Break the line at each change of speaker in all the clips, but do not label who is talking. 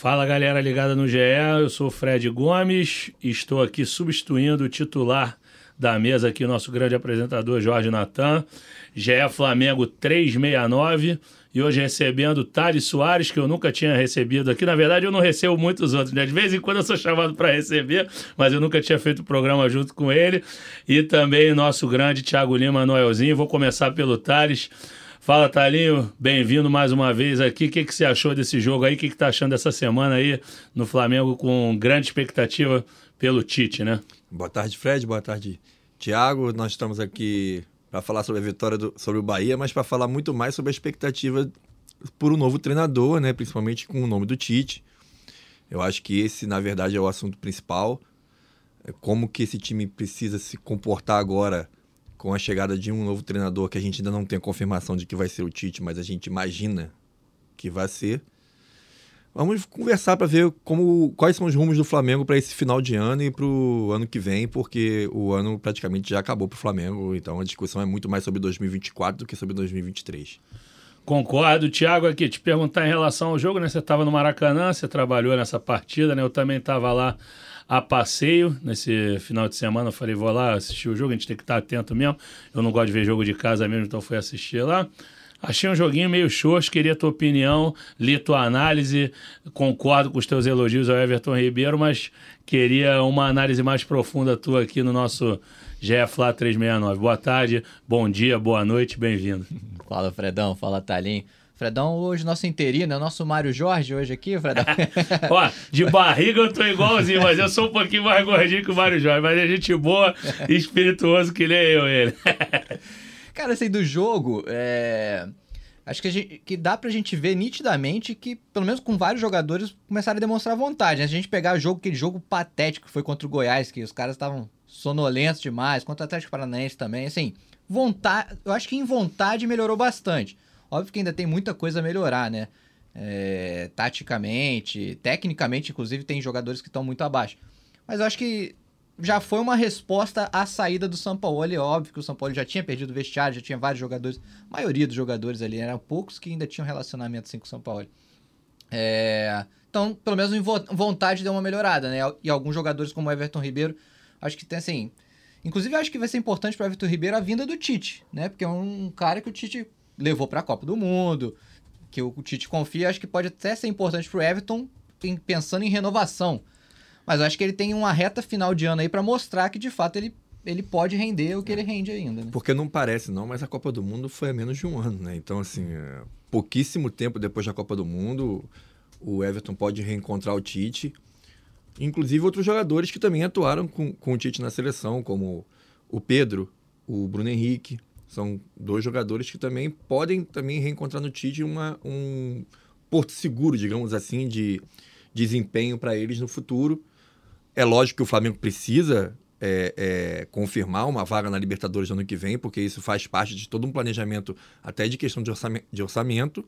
Fala galera ligada no GE, eu sou o Fred Gomes, estou aqui substituindo o titular da mesa aqui, o nosso grande apresentador Jorge Natan. GE Flamengo 369 e hoje recebendo Thales Soares, que eu nunca tinha recebido aqui. Na verdade, eu não recebo muitos outros, né? De vez em quando eu sou chamado para receber, mas eu nunca tinha feito programa junto com ele. E também nosso grande Thiago Lima Noelzinho. Vou começar pelo Thales. Fala, Talinho, bem-vindo mais uma vez aqui. O que, que você achou desse jogo aí? O que, que tá achando dessa semana aí no Flamengo com grande expectativa pelo Tite, né?
Boa tarde, Fred. Boa tarde, Thiago. Nós estamos aqui para falar sobre a vitória do, sobre o Bahia, mas para falar muito mais sobre a expectativa por um novo treinador, né? principalmente com o nome do Tite. Eu acho que esse, na verdade, é o assunto principal. É como que esse time precisa se comportar agora com a chegada de um novo treinador que a gente ainda não tem a confirmação de que vai ser o Tite, mas a gente imagina que vai ser. Vamos conversar para ver como, quais são os rumos do Flamengo para esse final de ano e para o ano que vem, porque o ano praticamente já acabou para o Flamengo, então a discussão é muito mais sobre 2024 do que sobre 2023.
Concordo. Thiago, aqui, te perguntar em relação ao jogo, né? Você estava no Maracanã, você trabalhou nessa partida, né? Eu também estava lá a passeio nesse final de semana. Eu falei, vou lá assistir o jogo, a gente tem que estar atento mesmo. Eu não gosto de ver jogo de casa mesmo, então fui assistir lá. Achei um joguinho meio xoxo, queria tua opinião, li tua análise, concordo com os teus elogios ao Everton Ribeiro, mas queria uma análise mais profunda tua aqui no nosso GFLA 369. Boa tarde, bom dia, boa noite, bem-vindo.
Fala, Fredão, fala, Talim. Fredão, hoje nosso interino, é o nosso Mário Jorge hoje aqui, Fredão.
Ó, de barriga eu tô igualzinho, mas eu sou um pouquinho mais gordinho que o Mário Jorge, mas é gente boa e espirituoso que nem eu, ele.
Cara, assim, do jogo, é... acho que, gente, que dá pra gente ver nitidamente que, pelo menos com vários jogadores, começaram a demonstrar vontade. Né? Se a gente pegar o jogo, aquele jogo patético que foi contra o Goiás, que os caras estavam sonolentos demais, contra o Atlético Paranaense também, assim, vontade, eu acho que em vontade melhorou bastante. Óbvio que ainda tem muita coisa a melhorar, né? É, taticamente, tecnicamente, inclusive, tem jogadores que estão muito abaixo. Mas eu acho que já foi uma resposta à saída do São Paulo. É óbvio que o São Paulo já tinha perdido o vestiário, já tinha vários jogadores, a maioria dos jogadores ali, eram poucos que ainda tinham relacionamento assim com o São Paulo. É, então, pelo menos em vontade deu uma melhorada, né? E alguns jogadores como Everton Ribeiro, acho que tem assim. Inclusive, acho que vai ser importante para Everton Ribeiro a vinda do Tite, né? Porque é um cara que o Tite levou para a Copa do Mundo, que o Tite confia, acho que pode até ser importante para o Everton pensando em renovação. Mas eu acho que ele tem uma reta final de ano aí para mostrar que de fato ele, ele pode render o que ele rende ainda. Né?
Porque não parece não, mas a Copa do Mundo foi há menos de um ano, né? Então, assim, é, pouquíssimo tempo depois da Copa do Mundo, o Everton pode reencontrar o Tite. Inclusive outros jogadores que também atuaram com, com o Tite na seleção, como o Pedro, o Bruno Henrique. São dois jogadores que também podem também reencontrar no Tite uma, um porto seguro, digamos assim, de desempenho para eles no futuro. É lógico que o Flamengo precisa é, é, confirmar uma vaga na Libertadores no ano que vem, porque isso faz parte de todo um planejamento, até de questão de orçamento. De orçamento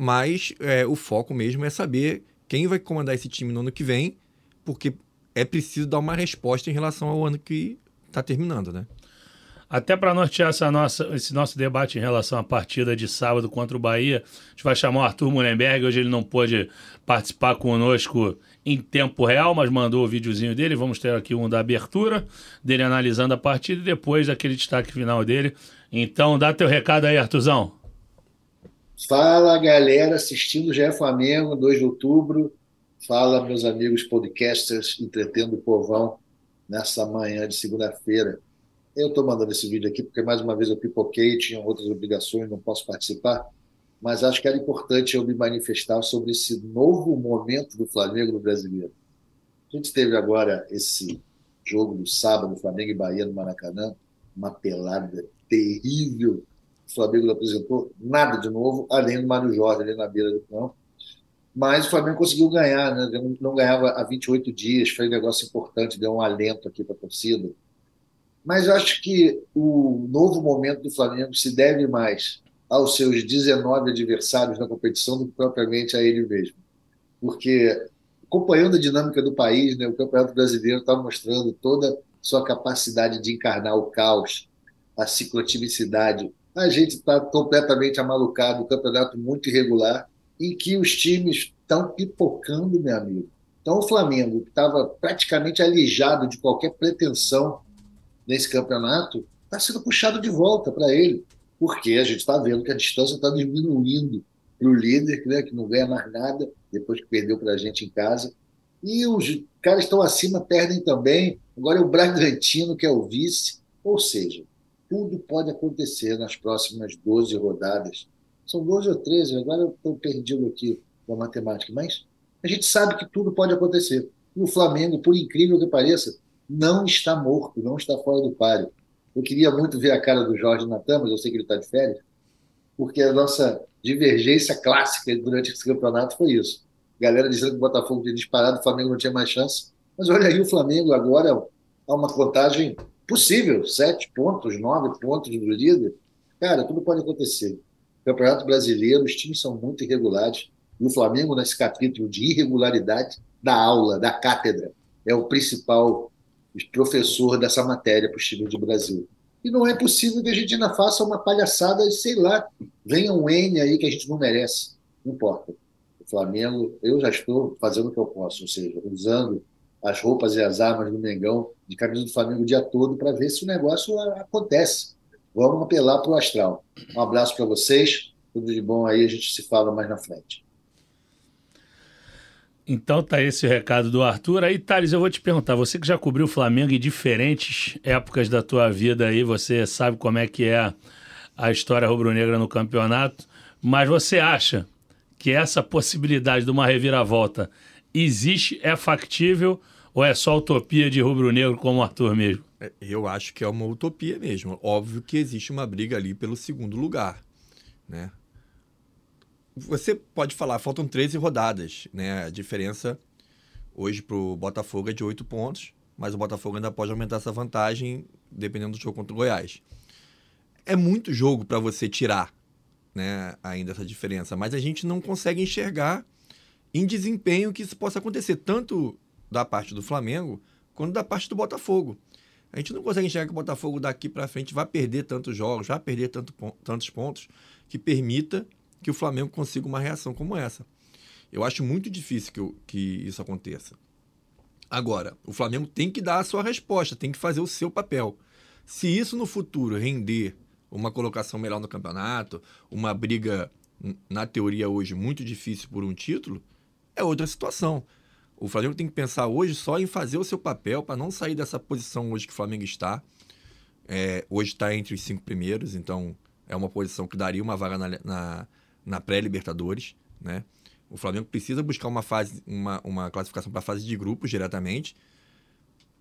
mas é, o foco mesmo é saber quem vai comandar esse time no ano que vem, porque é preciso dar uma resposta em relação ao ano que está terminando, né?
Até para nortear essa nossa, esse nosso debate em relação à partida de sábado contra o Bahia, a gente vai chamar o Arthur Mullenberg. Hoje ele não pôde participar conosco em tempo real, mas mandou o videozinho dele. Vamos ter aqui um da abertura, dele analisando a partida e depois daquele destaque final dele. Então, dá teu recado aí, Artuzão.
Fala, galera, assistindo é Flamengo, 2 de outubro. Fala, meus amigos podcasters, entretendo o povão nessa manhã de segunda-feira. Eu estou mandando esse vídeo aqui porque, mais uma vez, eu pipoquei, tinha outras obrigações, não posso participar mas acho que era importante eu me manifestar sobre esse novo momento do Flamengo no brasileiro. A gente teve agora esse jogo do sábado, Flamengo e Bahia no Maracanã, uma pelada terrível. O Flamengo não apresentou nada de novo, além do Mário Jorge ali na beira do campo. Mas o Flamengo conseguiu ganhar, né? não ganhava há 28 dias, foi um negócio importante, deu um alento aqui para a torcida. Mas eu acho que o novo momento do Flamengo se deve mais aos seus 19 adversários na competição do que propriamente a ele mesmo. Porque, acompanhando a dinâmica do país, né, o Campeonato Brasileiro está mostrando toda sua capacidade de encarnar o caos, a ciclotipicidade. A gente está completamente amalucado, o campeonato muito irregular. e que os times estão pipocando, meu amigo. Então, o Flamengo, que estava praticamente alijado de qualquer pretensão nesse campeonato, está sendo puxado de volta para ele, porque a gente está vendo que a distância está diminuindo para o líder, né, que não ganha mais nada depois que perdeu para a gente em casa. E os caras estão acima, perdem também. Agora é o Bragantino, que é o vice. Ou seja, tudo pode acontecer nas próximas 12 rodadas. São 12 ou 13, agora eu estou perdido aqui da matemática, mas a gente sabe que tudo pode acontecer. E o Flamengo, por incrível que pareça, não está morto, não está fora do páreo. Eu queria muito ver a cara do Jorge Natan, mas eu sei que ele está de férias, porque a nossa divergência clássica durante esse campeonato foi isso. Galera dizendo que o Botafogo tinha disparado, o Flamengo não tinha mais chance. Mas olha aí o Flamengo agora há uma contagem possível, sete pontos, nove pontos do líder. Cara, tudo pode acontecer. Campeonato Brasileiro, os times são muito irregulares. E o Flamengo, nesse capítulo de irregularidade, da aula, da cátedra, é o principal professor dessa matéria para os times do Brasil. E não é possível que a gente ainda faça uma palhaçada, sei lá, venha um N aí que a gente não merece. Não importa. O Flamengo, eu já estou fazendo o que eu posso, ou seja, usando as roupas e as armas do Mengão de camisa do Flamengo o dia todo para ver se o negócio acontece. Vamos apelar para o astral. Um abraço para vocês, tudo de bom aí, a gente se fala mais na frente.
Então tá esse o recado do Arthur. Aí, Thales, eu vou te perguntar, você que já cobriu o Flamengo em diferentes épocas da tua vida aí, você sabe como é que é a história rubro-negra no campeonato, mas você acha que essa possibilidade de uma reviravolta existe, é factível ou é só utopia de rubro-negro como o Arthur mesmo?
É, eu acho que é uma utopia mesmo. Óbvio que existe uma briga ali pelo segundo lugar, né? Você pode falar, faltam 13 rodadas, né? A diferença hoje para o Botafogo é de 8 pontos, mas o Botafogo ainda pode aumentar essa vantagem dependendo do jogo contra o Goiás. É muito jogo para você tirar né, ainda essa diferença, mas a gente não consegue enxergar em desempenho que isso possa acontecer, tanto da parte do Flamengo quanto da parte do Botafogo. A gente não consegue enxergar que o Botafogo daqui para frente vai perder tantos jogos, vai perder tanto, tantos pontos que permita que o Flamengo consiga uma reação como essa. Eu acho muito difícil que, que isso aconteça. Agora, o Flamengo tem que dar a sua resposta, tem que fazer o seu papel. Se isso no futuro render uma colocação melhor no campeonato, uma briga, na teoria hoje, muito difícil por um título, é outra situação. O Flamengo tem que pensar hoje só em fazer o seu papel para não sair dessa posição hoje que o Flamengo está. É, hoje está entre os cinco primeiros, então é uma posição que daria uma vaga na, na, na pré-Libertadores, né? O Flamengo precisa buscar uma fase, uma, uma classificação para a fase de grupos diretamente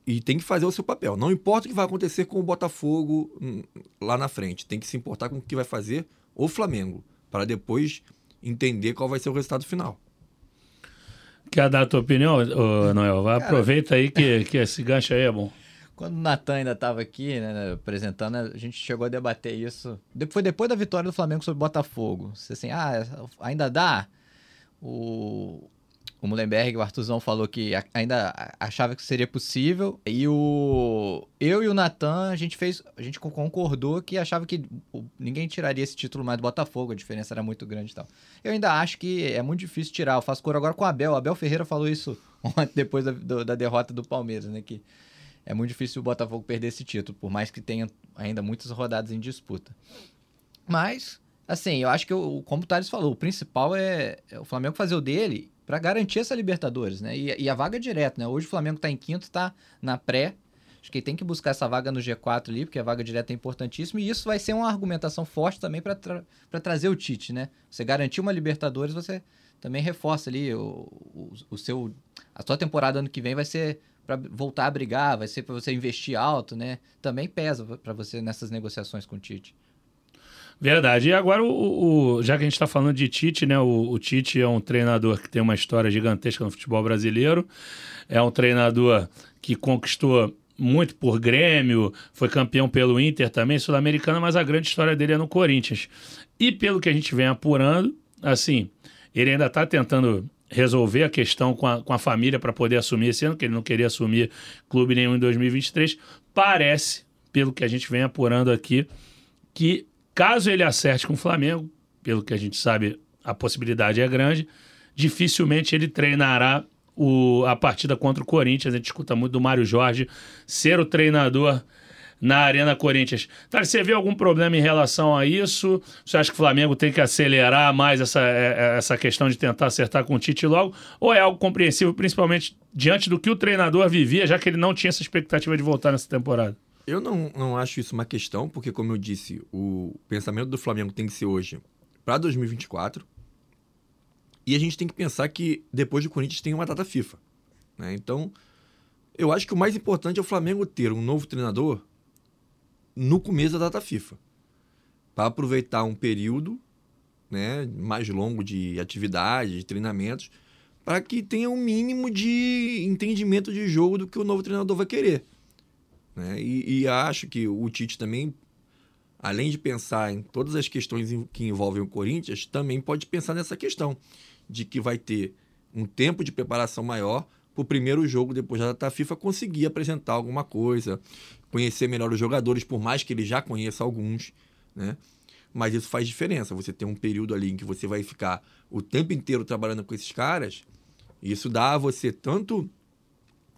e tem que fazer o seu papel. Não importa o que vai acontecer com o Botafogo hum, lá na frente, tem que se importar com o que vai fazer o Flamengo para depois entender qual vai ser o resultado final.
Quer dar a tua opinião, Noel? Aproveita aí que, que esse gancho aí é bom.
Quando o Natan ainda estava aqui, né, apresentando, a gente chegou a debater isso. Foi depois da vitória do Flamengo sobre o Botafogo. Você assim, ah, ainda dá? O, o Mullenberg, o Artuzão falou que ainda achava que seria possível. E o eu e o Natan, a gente fez, a gente concordou que achava que ninguém tiraria esse título mais do Botafogo, a diferença era muito grande e tal. Eu ainda acho que é muito difícil tirar. Eu faço cor agora com o Abel. O Abel Ferreira falou isso ontem depois da, do, da derrota do Palmeiras, né, que é muito difícil o Botafogo perder esse título, por mais que tenha ainda muitas rodadas em disputa. Mas, assim, eu acho que, como o Thales falou, o principal é, é o Flamengo fazer o dele para garantir essa Libertadores, né? E, e, a vaga é direta, né? Hoje o Flamengo está em quinto, está na pré. Acho que tem que buscar essa vaga no G4 ali, porque a vaga direta é importantíssima. E isso vai ser uma argumentação forte também para tra trazer o Tite, né? Você garantir uma Libertadores, você também reforça ali o, o, o seu. A sua temporada ano que vem vai ser para voltar a brigar, vai ser para você investir alto, né? Também pesa para você nessas negociações com o Tite.
Verdade. E agora, o, o já que a gente está falando de Tite, né? O, o, Tite é um treinador que tem uma história gigantesca no futebol brasileiro. É um treinador que conquistou muito por Grêmio, foi campeão pelo Inter também, sul-americano, mas a grande história dele é no Corinthians. E pelo que a gente vem apurando, assim, ele ainda está tentando resolver a questão com a, com a família para poder assumir esse ano, que ele não queria assumir clube nenhum em 2023. Parece, pelo que a gente vem apurando aqui, que caso ele acerte com o Flamengo, pelo que a gente sabe, a possibilidade é grande, dificilmente ele treinará o, a partida contra o Corinthians. A gente escuta muito do Mário Jorge ser o treinador na Arena Corinthians. Tá, você vê algum problema em relação a isso? Você acha que o Flamengo tem que acelerar mais essa, é, é, essa questão de tentar acertar com o Tite logo? Ou é algo compreensível, principalmente diante do que o treinador vivia, já que ele não tinha essa expectativa de voltar nessa temporada?
Eu não, não acho isso uma questão, porque, como eu disse, o pensamento do Flamengo tem que ser hoje para 2024. E a gente tem que pensar que depois do Corinthians tem uma data FIFA. Né? Então, eu acho que o mais importante é o Flamengo ter um novo treinador no começo da data FIFA. Para aproveitar um período né, mais longo de atividade, de treinamentos, para que tenha um mínimo de entendimento de jogo do que o novo treinador vai querer. Né? E, e acho que o Tite também além de pensar em todas as questões que envolvem o Corinthians, também pode pensar nessa questão de que vai ter um tempo de preparação maior para o primeiro jogo depois da data FIFA conseguir apresentar alguma coisa, conhecer melhor os jogadores, por mais que ele já conheça alguns, né? Mas isso faz diferença. Você tem um período ali em que você vai ficar o tempo inteiro trabalhando com esses caras, isso dá a você tanto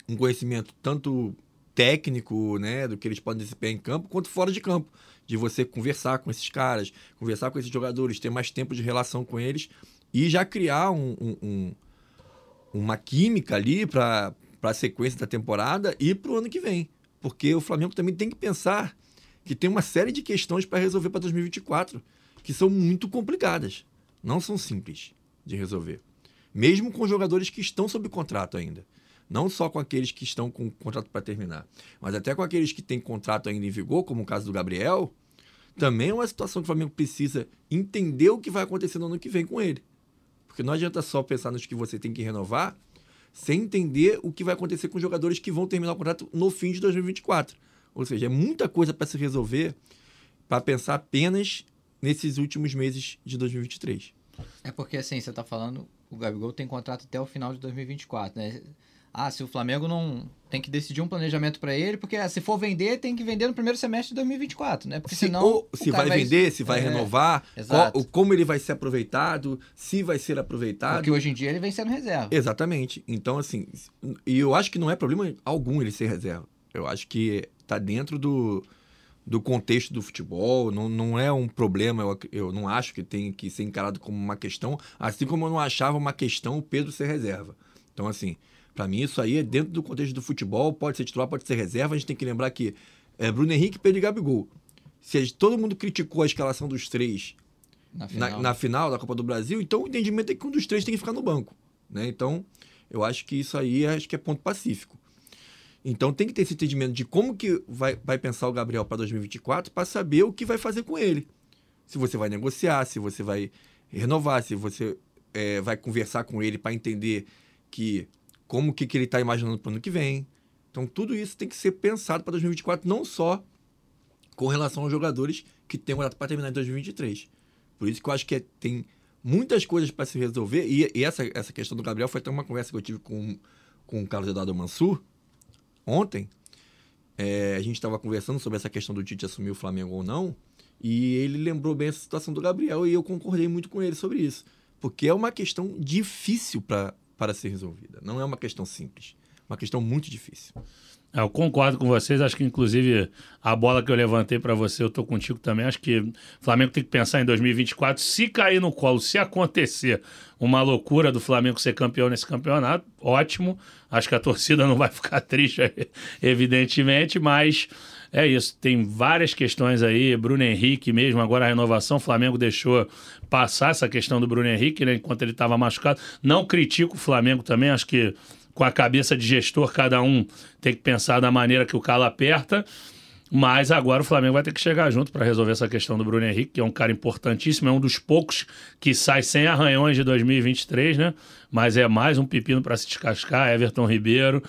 um conhecimento tanto técnico, né, do que eles podem desempenhar em campo, quanto fora de campo, de você conversar com esses caras, conversar com esses jogadores, ter mais tempo de relação com eles e já criar um, um, um, uma química ali para a sequência da temporada e para o ano que vem. Porque o Flamengo também tem que pensar que tem uma série de questões para resolver para 2024 que são muito complicadas. Não são simples de resolver. Mesmo com jogadores que estão sob contrato ainda. Não só com aqueles que estão com contrato para terminar, mas até com aqueles que têm contrato ainda em vigor, como o caso do Gabriel, também é uma situação que o Flamengo precisa entender o que vai acontecer no ano que vem com ele. Porque não adianta só pensar nos que você tem que renovar sem entender o que vai acontecer com os jogadores que vão terminar o contrato no fim de 2024. Ou seja, é muita coisa para se resolver para pensar apenas nesses últimos meses de 2023.
É porque assim, você está falando, o Gabigol tem contrato até o final de 2024, né? Ah, se o Flamengo não tem que decidir um planejamento para ele, porque ah, se for vender, tem que vender no primeiro semestre de 2024, né? Porque
se,
senão.
Ou, se vai, vai vender, se vai é, renovar, qual, como ele vai ser aproveitado, se vai ser aproveitado.
Porque hoje em dia ele vem sendo reserva.
Exatamente. Então, assim, e eu acho que não é problema algum ele ser reserva. Eu acho que tá dentro do, do contexto do futebol, não, não é um problema, eu, eu não acho que tem que ser encarado como uma questão, assim como eu não achava uma questão o Pedro ser reserva. Então, assim, para mim, isso aí é dentro do contexto do futebol, pode ser titular, pode ser reserva. A gente tem que lembrar que é Bruno Henrique, Pedro e Gabigol. Se todo mundo criticou a escalação dos três na final. Na, na final. da Copa do Brasil, então o entendimento é que um dos três tem que ficar no banco. Né? Então, eu acho que isso aí acho que é ponto pacífico. Então tem que ter esse entendimento de como que vai, vai pensar o Gabriel para 2024 para saber o que vai fazer com ele. Se você vai negociar, se você vai renovar, se você é, vai conversar com ele para entender que como que, que ele está imaginando para o ano que vem. Então, tudo isso tem que ser pensado para 2024, não só com relação aos jogadores que têm um para terminar em 2023. Por isso que eu acho que é, tem muitas coisas para se resolver. E, e, essa, essa questão do Gabriel foi até uma conversa que eu tive com, com o Carlos Eduardo Mansur ontem. É, a gente estava conversando sobre essa questão do Tite assumir o Flamengo ou não. E ele lembrou bem essa situação do Gabriel e eu concordei muito com ele sobre isso. Porque é uma questão difícil para para ser resolvida. Não é uma questão simples, uma questão muito difícil.
É, eu concordo com vocês, acho que inclusive a bola que eu levantei para você, eu estou contigo também. Acho que o Flamengo tem que pensar em 2024. Se cair no colo, se acontecer uma loucura do Flamengo ser campeão nesse campeonato, ótimo. Acho que a torcida não vai ficar triste, evidentemente, mas é isso. Tem várias questões aí. Bruno Henrique mesmo, agora a renovação. O Flamengo deixou passar essa questão do Bruno Henrique, né, enquanto ele estava machucado. Não critico o Flamengo também, acho que com a cabeça de gestor, cada um tem que pensar da maneira que o calo aperta. Mas agora o Flamengo vai ter que chegar junto para resolver essa questão do Bruno Henrique, que é um cara importantíssimo, é um dos poucos que sai sem arranhões de 2023, né? Mas é mais um pepino para se descascar. Everton Ribeiro,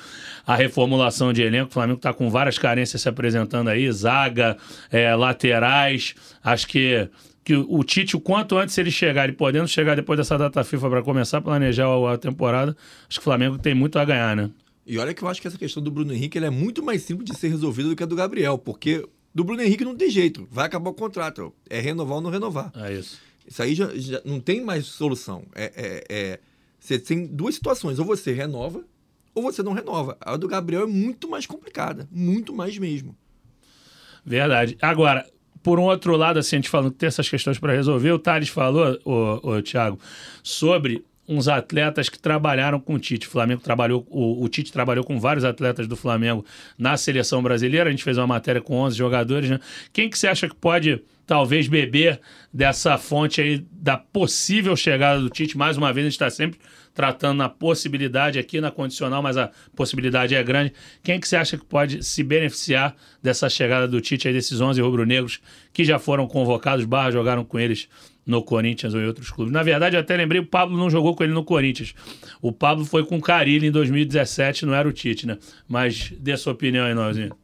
a reformulação de elenco. O Flamengo está com várias carências se apresentando aí, zaga, é, laterais. Acho que que o Tite, o quanto antes ele chegar e podendo chegar depois dessa data FIFA para começar a planejar a temporada, acho que o Flamengo tem muito a ganhar, né?
E olha que eu acho que essa questão do Bruno Henrique é muito mais simples de ser resolvida do que a do Gabriel, porque do Bruno Henrique não tem jeito, vai acabar o contrato, é renovar ou não renovar.
É isso.
Isso aí já, já não tem mais solução. É, é, é- você tem duas situações. Ou você renova, ou você não renova. A do Gabriel é muito mais complicada. Muito mais mesmo.
Verdade. Agora, por um outro lado, assim, a gente falando que tem essas questões para resolver, o Thales falou, o, o Thiago, sobre uns atletas que trabalharam com o Tite. O Flamengo trabalhou, o, o Tite trabalhou com vários atletas do Flamengo na seleção brasileira. A gente fez uma matéria com 11 jogadores, né? Quem que você acha que pode talvez beber dessa fonte aí da possível chegada do Tite? Mais uma vez, a gente está sempre tratando na possibilidade aqui na condicional, mas a possibilidade é grande. Quem que você acha que pode se beneficiar dessa chegada do Tite aí, desses 11 rubro-negros que já foram convocados, barra jogaram com eles no Corinthians ou em outros clubes? Na verdade, até lembrei, o Pablo não jogou com ele no Corinthians. O Pablo foi com o Carilli em 2017, não era o Tite, né? Mas dê sua opinião aí, Nozinho.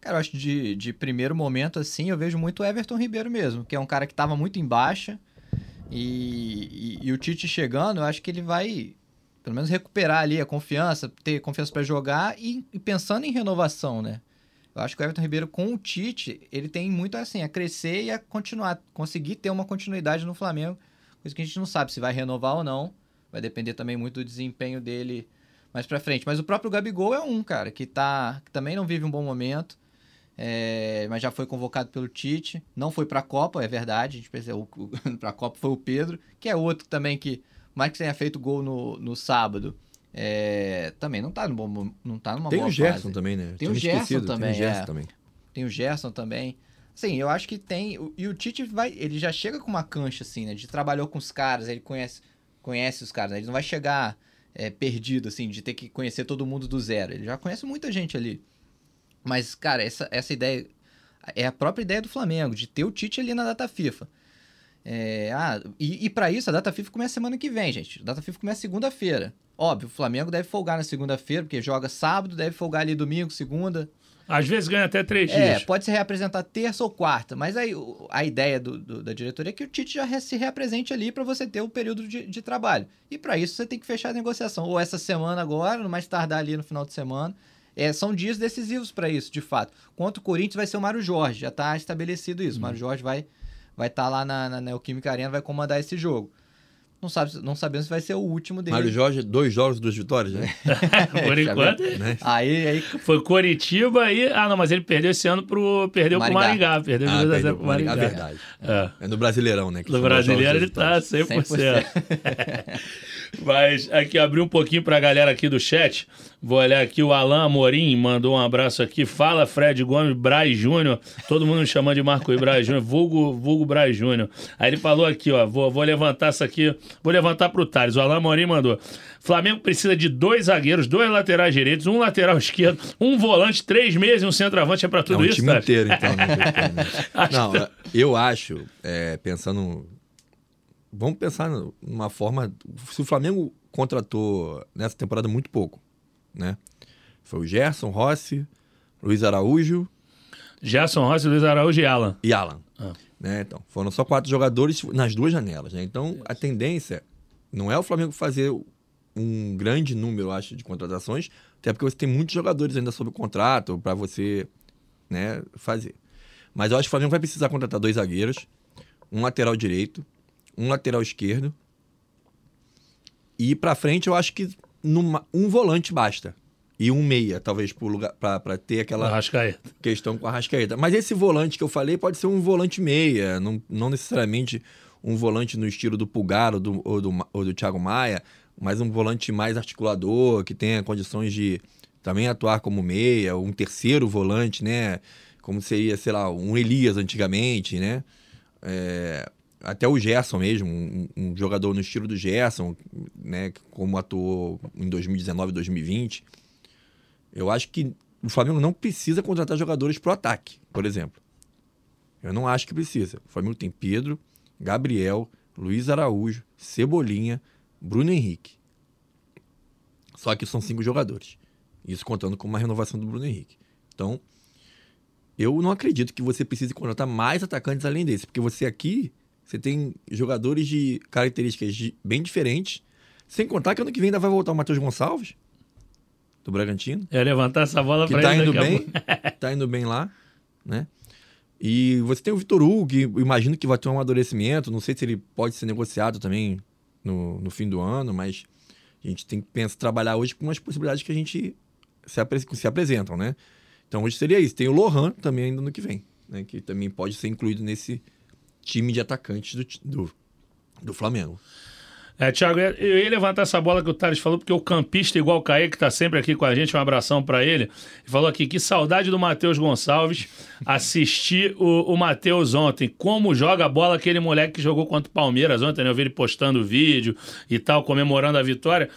Cara, eu acho de, de primeiro momento, assim, eu vejo muito o Everton Ribeiro mesmo, que é um cara que estava muito em baixa. E, e, e o Tite chegando, eu acho que ele vai, pelo menos, recuperar ali a confiança, ter confiança para jogar e, e pensando em renovação, né? Eu acho que o Everton Ribeiro com o Tite, ele tem muito assim, a crescer e a continuar, conseguir ter uma continuidade no Flamengo, coisa que a gente não sabe se vai renovar ou não. Vai depender também muito do desempenho dele mais pra frente. Mas o próprio Gabigol é um, cara, que, tá, que também não vive um bom momento. é, mas já foi convocado pelo Tite. Não foi pra Copa, é verdade. A gente percebeu, o, pra Copa foi o Pedro, que é outro também que, mais que tenha feito gol no, no sábado, é, também não tá, no bom, não tá numa
Tem
boa
o Gerson
fase.
também, né?
Tem o Gerson
esquecido,
também,
Tem o Gerson
é.
também.
Tem o Gerson também. Sim, eu acho que tem. E o Tite vai. Ele já chega com uma cancha, assim, né? De trabalhou com os caras, ele conhece, conhece os caras, né? Ele não vai chegar é, perdido, assim, de ter que conhecer todo mundo do zero. Ele já conhece muita gente ali. Mas, cara, essa, essa ideia. É a própria ideia do Flamengo, de ter o Tite ali na data FIFA. É, ah, e, e para isso, a data FIFA começa semana que vem, gente. A data FIFA começa segunda-feira. Óbvio, o Flamengo deve folgar na segunda-feira, porque joga sábado, deve folgar ali domingo, segunda.
Às vezes ganha até três
É,
dias.
pode se reapresentar terça ou quarta, mas aí a ideia do- do- da diretoria é que o Tite já se reapresente ali para você ter o período de, de trabalho. E para isso você tem que fechar a negociação, ou essa semana agora, no mais tardar ali no final de semana. É, são dias decisivos para isso, de fato. Contra o Corinthians vai ser o Mário Jorge, já está estabelecido isso. O Mário Jorge vai vai estar lá na, na Neoquímica Arena, vai comandar esse jogo. Não, sabe, não sabemos se vai ser o último dele.
Mário Jorge, dois jogos, duas vitórias, né?
Por enquanto.
Né?
Aí, aí
Foi Coritiba e. Ah, não, mas ele perdeu esse ano pro. Perdeu pro
Maringá.
Maringá. Perdeu de
Ah,
2 a 0
perdeu
pro
Maringá,
Maringá.
é verdade.
É.
É no Brasileirão, né? que
No brasileiro ele tá
vitórias.
100%. Mas aqui, abri um pouquinho pra galera aqui do chat. Vou olhar aqui, o Alan Amorim mandou um abraço aqui. Fala, Fred Gomes, Braz Júnior. Todo mundo me chamando de Marco e Braz Júnior. Vulgo, vulgo Braz Júnior. Aí ele falou aqui, ó. Vou, vou levantar isso aqui. Vou levantar pro Thales. O Alan Amorim mandou. Flamengo precisa de dois zagueiros, dois laterais direitos, um lateral esquerdo, um volante, três meses e um centroavante. É pra
É
tudo
um
isso,
time
Thales?
inteiro, então. Né? Não,
que-
eu acho, é, pensando. Vamos pensar numa forma. Se o Flamengo contratou nessa temporada muito pouco, né? Foi o Gerson, Rossi, Luiz Araújo
Gerson Rossi, Luiz Araújo e Alan.
e Alan.
Ah.
Né? Então, foram só quatro jogadores nas duas janelas. Né? Então, a tendência não é o Flamengo fazer um grande número, acho, de contratações, até porque você tem muitos jogadores ainda sob contrato para você né, fazer. Mas eu acho que o Flamengo vai precisar contratar dois zagueiros, um lateral direito, um lateral esquerdo. E para frente eu acho que numa- um volante basta. E um meia, talvez, para ter aquela
Arrascaeta.
questão com a Rascaeta. Mas esse volante que eu falei pode ser um volante meia, não, não necessariamente um volante no estilo do Pulgar ou do, ou do, ou do Thiago Maia, mas um volante mais articulador, que tenha condições de também atuar como meia, um terceiro volante, né? Como seria, sei lá, um Elias antigamente, né? É, até o Gerson mesmo, um, um jogador no estilo do Gerson, né? Como atuou em 2019 2020. Eu acho que o Flamengo não precisa contratar jogadores pro ataque, por exemplo. Eu não acho que precisa. O Flamengo tem Pedro, Gabriel, Luiz Araújo, Cebolinha, Bruno Henrique. Só que são cinco jogadores. Isso contando com uma renovação do Bruno Henrique. Então, eu não acredito que você precise contratar mais atacantes além desse, porque você aqui você tem jogadores de características de- bem diferentes. Sem contar que ano que vem ainda vai voltar o Matheus Gonçalves, do Bragantino
É levantar essa bola
que
pra
tá
ele
indo bem, tá indo bem lá, né? E você tem o Vitor Hugo, que imagino que vai ter um amadurecimento. Não sei se ele pode ser negociado também no, no fim do ano, mas a gente tem que pensar, trabalhar hoje com as possibilidades que a gente se, apre se apresentam, né? Então hoje seria isso. Tem o Lohan também ainda no que vem, né? Que também pode ser incluído nesse time de atacantes do, do, do Flamengo.
É, Thiago, eu ia levantar essa bola que o Thales falou, porque o campista igual o Kaique, que está sempre aqui com a gente, um abração para ele, ele falou aqui, que saudade do Matheus Gonçalves assistir o, o Matheus ontem, como joga a bola aquele moleque que jogou contra o Palmeiras ontem, né? Eu vi ele postando vídeo e tal, comemorando a vitória.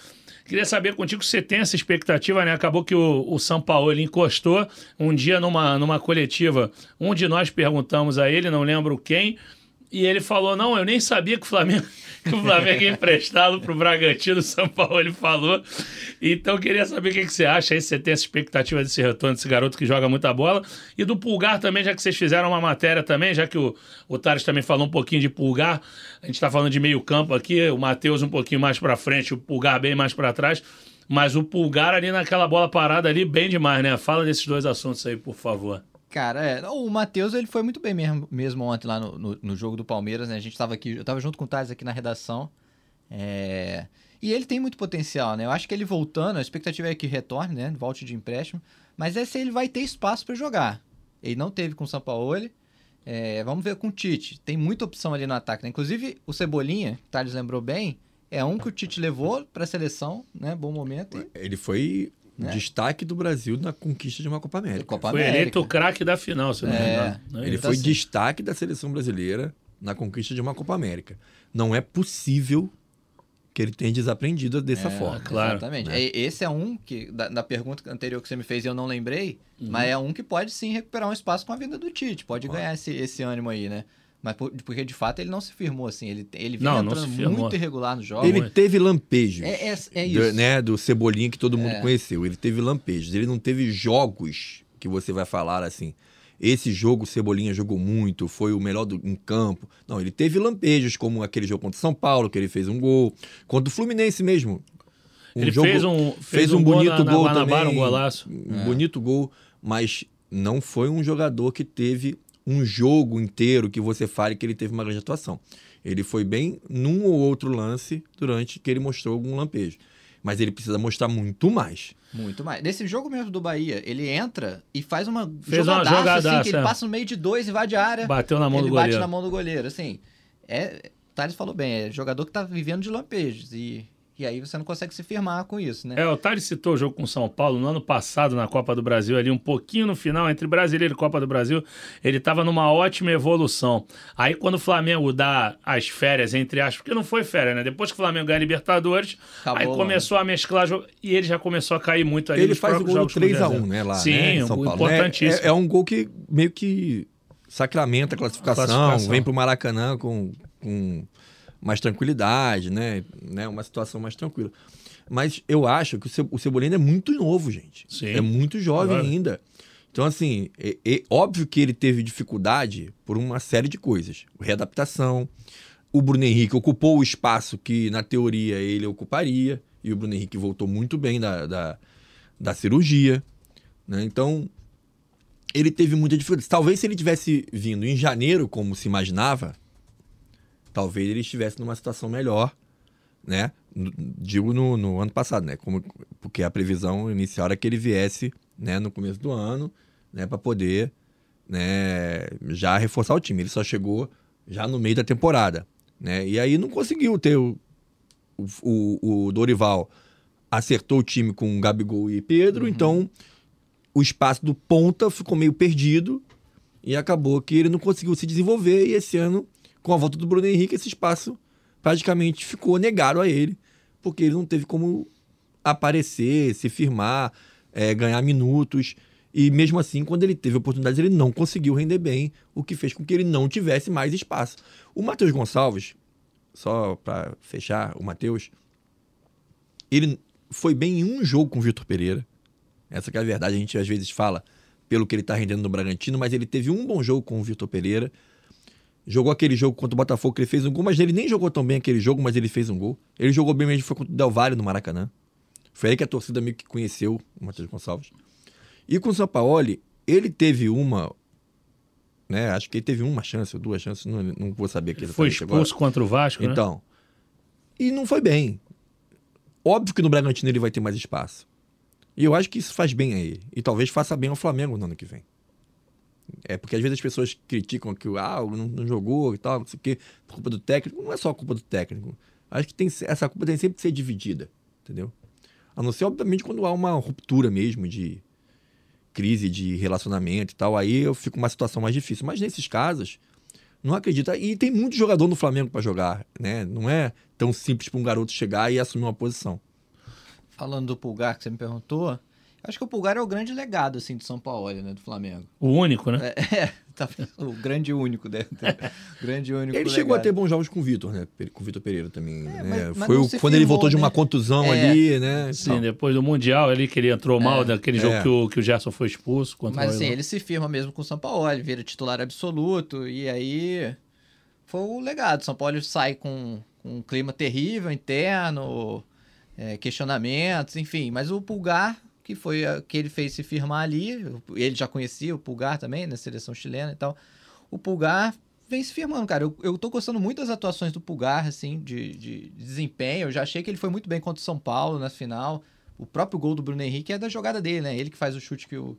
Queria saber contigo se você tem essa expectativa, né? Acabou que o, o São Paulo ele encostou um dia numa, numa coletiva. Um de nós perguntamos a ele, não lembro quem, e ele falou: Não, eu nem sabia que o Flamengo, que o Flamengo ia emprestá-lo para o Bragantino, São Paulo. Ele falou. Então, queria saber o que, que você acha aí, você tem essa expectativa desse retorno desse garoto que joga muita bola. E do Pulgar também, já que vocês fizeram uma matéria também, já que o, o também falou um pouquinho de Pulgar. A gente está falando de meio-campo aqui, o Matheus um pouquinho mais para frente, o Pulgar bem mais para trás. Mas o Pulgar ali naquela bola parada ali, bem demais, né? Fala desses dois assuntos aí, por favor.
Cara, é, o Matheus ele foi muito bem mesmo, mesmo ontem lá no, no, no, jogo do Palmeiras, né? A gente tava aqui, eu tava junto com o Thales aqui na redação. É... E ele tem muito potencial, né? Eu acho que ele voltando, a expectativa é que retorne, né? Volte de empréstimo. Mas é se ele vai ter espaço para jogar. Ele não teve com o Sampaoli. É, vamos ver com o Tite. Tem muita opção ali no ataque, né? Inclusive, o Cebolinha, o Thales lembrou bem, é um que o Tite levou para a seleção, né? Bom momento. E...
Ele foi né? Destaque do Brasil na conquista de uma Copa América.
Copa América. Foi eleito o craque da final, se não é. me engano.
Né? Ele então, foi assim... destaque da seleção brasileira na conquista de uma Copa América. Não é possível que ele tenha desaprendido dessa é, forma.
Claro. Exatamente. Né? Esse é um que, da, da, pergunta anterior que você me fez e eu não lembrei, uhum. mas é um que pode sim recuperar um espaço com a vinda do Tite. Pode ganhar esse, esse ânimo aí, né? Mas por, porque de fato ele não se firmou assim. Ele, ele vinha não, entrando não muito irregular nos jogos.
Ele teve lampejos. É, é, é isso. Do, né, do Cebolinha que todo mundo é. conheceu. Ele teve lampejos. Ele não teve jogos que você vai falar assim. Esse jogo Cebolinha jogou muito, foi o melhor do, em campo. Não, ele teve lampejos, como aquele jogo contra São Paulo, que ele fez um gol. Contra o Fluminense mesmo.
Um ele jogo, fez um, fez, fez um, um, bonito gol, na, na também. Um golaço.
Um é. bonito gol, mas não foi um jogador que teve um jogo inteiro que você fale que ele teve uma grande atuação. Ele foi bem num ou outro lance durante que ele mostrou algum lampejo. Mas ele precisa mostrar muito mais.
Muito mais. Nesse jogo mesmo do Bahia, ele entra e faz uma Fez jogadaça, uma jogadaça assim, que ele é. passa no meio de dois e vai de área.
Bateu na mão
do
goleiro.
Ele bate na mão do goleiro. Assim, é, Thales falou bem, é jogador que tá vivendo de lampejos. E e aí você não consegue se firmar com isso, né?
É, o Thales citou o jogo com São Paulo no ano passado na Copa do Brasil, ali um pouquinho no final, entre Brasileiro e Copa do Brasil, ele estava numa ótima evolução. Aí quando o Flamengo dá as férias, entre aspas, porque não foi férias, né? Depois que o Flamengo ganha Libertadores, Acabou, aí começou mano. a mesclar e ele já começou a cair muito ali
Ele faz o gol 3x1, né? Lá,
Sim,
né,
São Paulo. importantíssimo.
É, é, é, um gol que meio que sacramenta a classificação, classificação. vem pro Maracanã com... com mais tranquilidade, né? né? Uma situação mais tranquila. Mas eu acho que o Cebolinha é muito novo, gente. Sim. É muito jovem claro. ainda. Então, assim, é, é, óbvio que ele teve dificuldade por uma série de coisas. Readaptação. O Bruno Henrique ocupou o espaço que, na teoria, ele ocuparia. E o Bruno Henrique voltou muito bem da, da, da cirurgia. Né? Então, ele teve muita dificuldade. Talvez se ele tivesse vindo em janeiro, como se imaginava, talvez ele estivesse numa situação melhor, né? Digo no, no, ano passado, né? Como, porque a previsão inicial era que ele viesse né, no começo do ano, né? Para poder né, já reforçar o time. Ele só chegou já no meio da temporada, né? E aí não conseguiu ter o, o, o Dorival acertou o time com Gabigol e Pedro, uhum. então o espaço do ponta ficou meio perdido e acabou que ele não conseguiu se desenvolver e esse ano com a volta do Bruno Henrique, esse espaço praticamente ficou negado a ele, porque ele não teve como aparecer, se firmar, é, ganhar minutos. E mesmo assim, quando ele teve oportunidades, ele não conseguiu render bem, o que fez com que ele não tivesse mais espaço. O Matheus Gonçalves, só para fechar, o Matheus, ele foi bem em um jogo com o Vitor Pereira. Essa é a verdade, a gente às vezes fala pelo que ele está rendendo no Bragantino, mas ele teve um bom jogo com o Vitor Pereira. Jogou aquele jogo contra o Botafogo que ele fez um gol, mas ele nem jogou tão bem aquele jogo, mas ele fez um gol. Ele jogou bem mesmo, foi contra o Del Valle no Maracanã. Foi aí que a torcida meio que conheceu o Matheus Gonçalves. E com o Sampaoli, ele teve uma né? Acho que ele teve uma chance ou duas chances, não, não vou saber aqui
Foi
exatamente agora.
expulso contra o Vasco, né?
Então. E não foi bem. Óbvio que no Bragantino ele vai ter mais espaço. E eu acho que isso faz bem a ele. E talvez faça bem ao Flamengo no ano que vem. É porque às vezes as pessoas criticam que ah, não, não jogou e tal, não sei o quê, por culpa do técnico. Não é só culpa do técnico. Acho que tem, essa culpa tem sempre que ser dividida, entendeu? A não ser, obviamente, quando há uma ruptura mesmo de crise de relacionamento e tal, aí eu fico uma situação mais difícil. Mas nesses casos, não acredita. E tem muito jogador no Flamengo para jogar, né? Não é tão simples para um garoto chegar e assumir uma posição.
Falando do Pulgar que você me perguntou, acho que o Pulgar é o grande legado assim do São Paulo, né, do Flamengo.
O único, né?
É, tá, o grande único dentro. grande único.
Ele
legado.
chegou a ter bons jogos com o Vitor, né? Com o Vitor Pereira também.
É,
né?
mas- mas
Foi
não
o-
se
quando ele
firmou,
voltou de uma
né?
contusão
É.
ali, né?
Sim,
Tal.
depois do Mundial ali, que ele entrou mal daquele jogo
É.
que, o, que o Gerson foi expulso contra
Mas assim,
Orlando.
ele se firma mesmo com o São Paulo, ele vira titular absoluto, e aí foi o legado. São Paulo sai com, com um clima terrível, interno, é, questionamentos, enfim. Mas o Pulgar, que foi a- que ele fez se firmar ali, ele já conhecia o Pulgar também, na seleção chilena e tal. O Pulgar vem se firmando, cara. Eu, eu tô gostando muito das atuações do Pulgar, assim, de, de desempenho. Eu já achei que ele foi muito bem contra o São Paulo na final. O próprio gol do Bruno Henrique é da jogada dele, né? Ele que faz o chute que o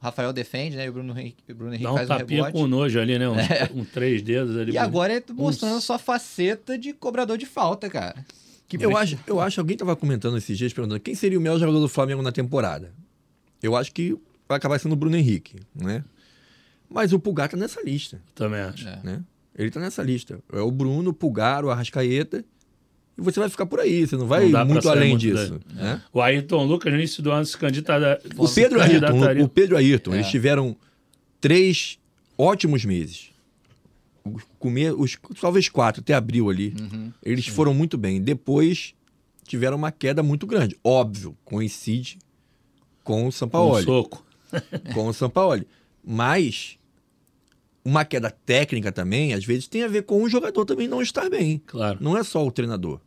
Rafael defende, né? E o Bruno Henrique, o Bruno Henrique
Dá um
faz o
tapinha
rebote.
com nojo ali, né? Um, um três dedos ali.
E agora ele tá mostrando
Um-
a sua faceta de cobrador de falta, cara. Que
Eu acho, eu acho, alguém estava comentando esses dias, perguntando quem seria o melhor jogador do Flamengo na temporada. Eu acho que vai acabar sendo o Bruno Henrique, né? Mas o Pulgar tá nessa lista,
Também acho.
É.
né? Ele tá nessa lista. É o Bruno, o Pulgar, o Arrascaeta. E você vai ficar por aí, você não vai
Não
muito além
muito
disso.
daí.
Né?
O Ayrton Lucas, no início do ano, se candidata.
O Pedro Ayrton, o Pedro Ayrton,
É.
eles tiveram três ótimos meses. Os, come- os- talvez quatro, até abril ali.
Uhum.
Eles foram muito bem. Depois tiveram uma queda muito grande. Óbvio, coincide com o
Com
Sampaoli.
soco.
Com o Sampaoli. Mas uma queda técnica também, às vezes, tem a ver com o jogador também não estar bem.
Claro.
Não é só o treinador.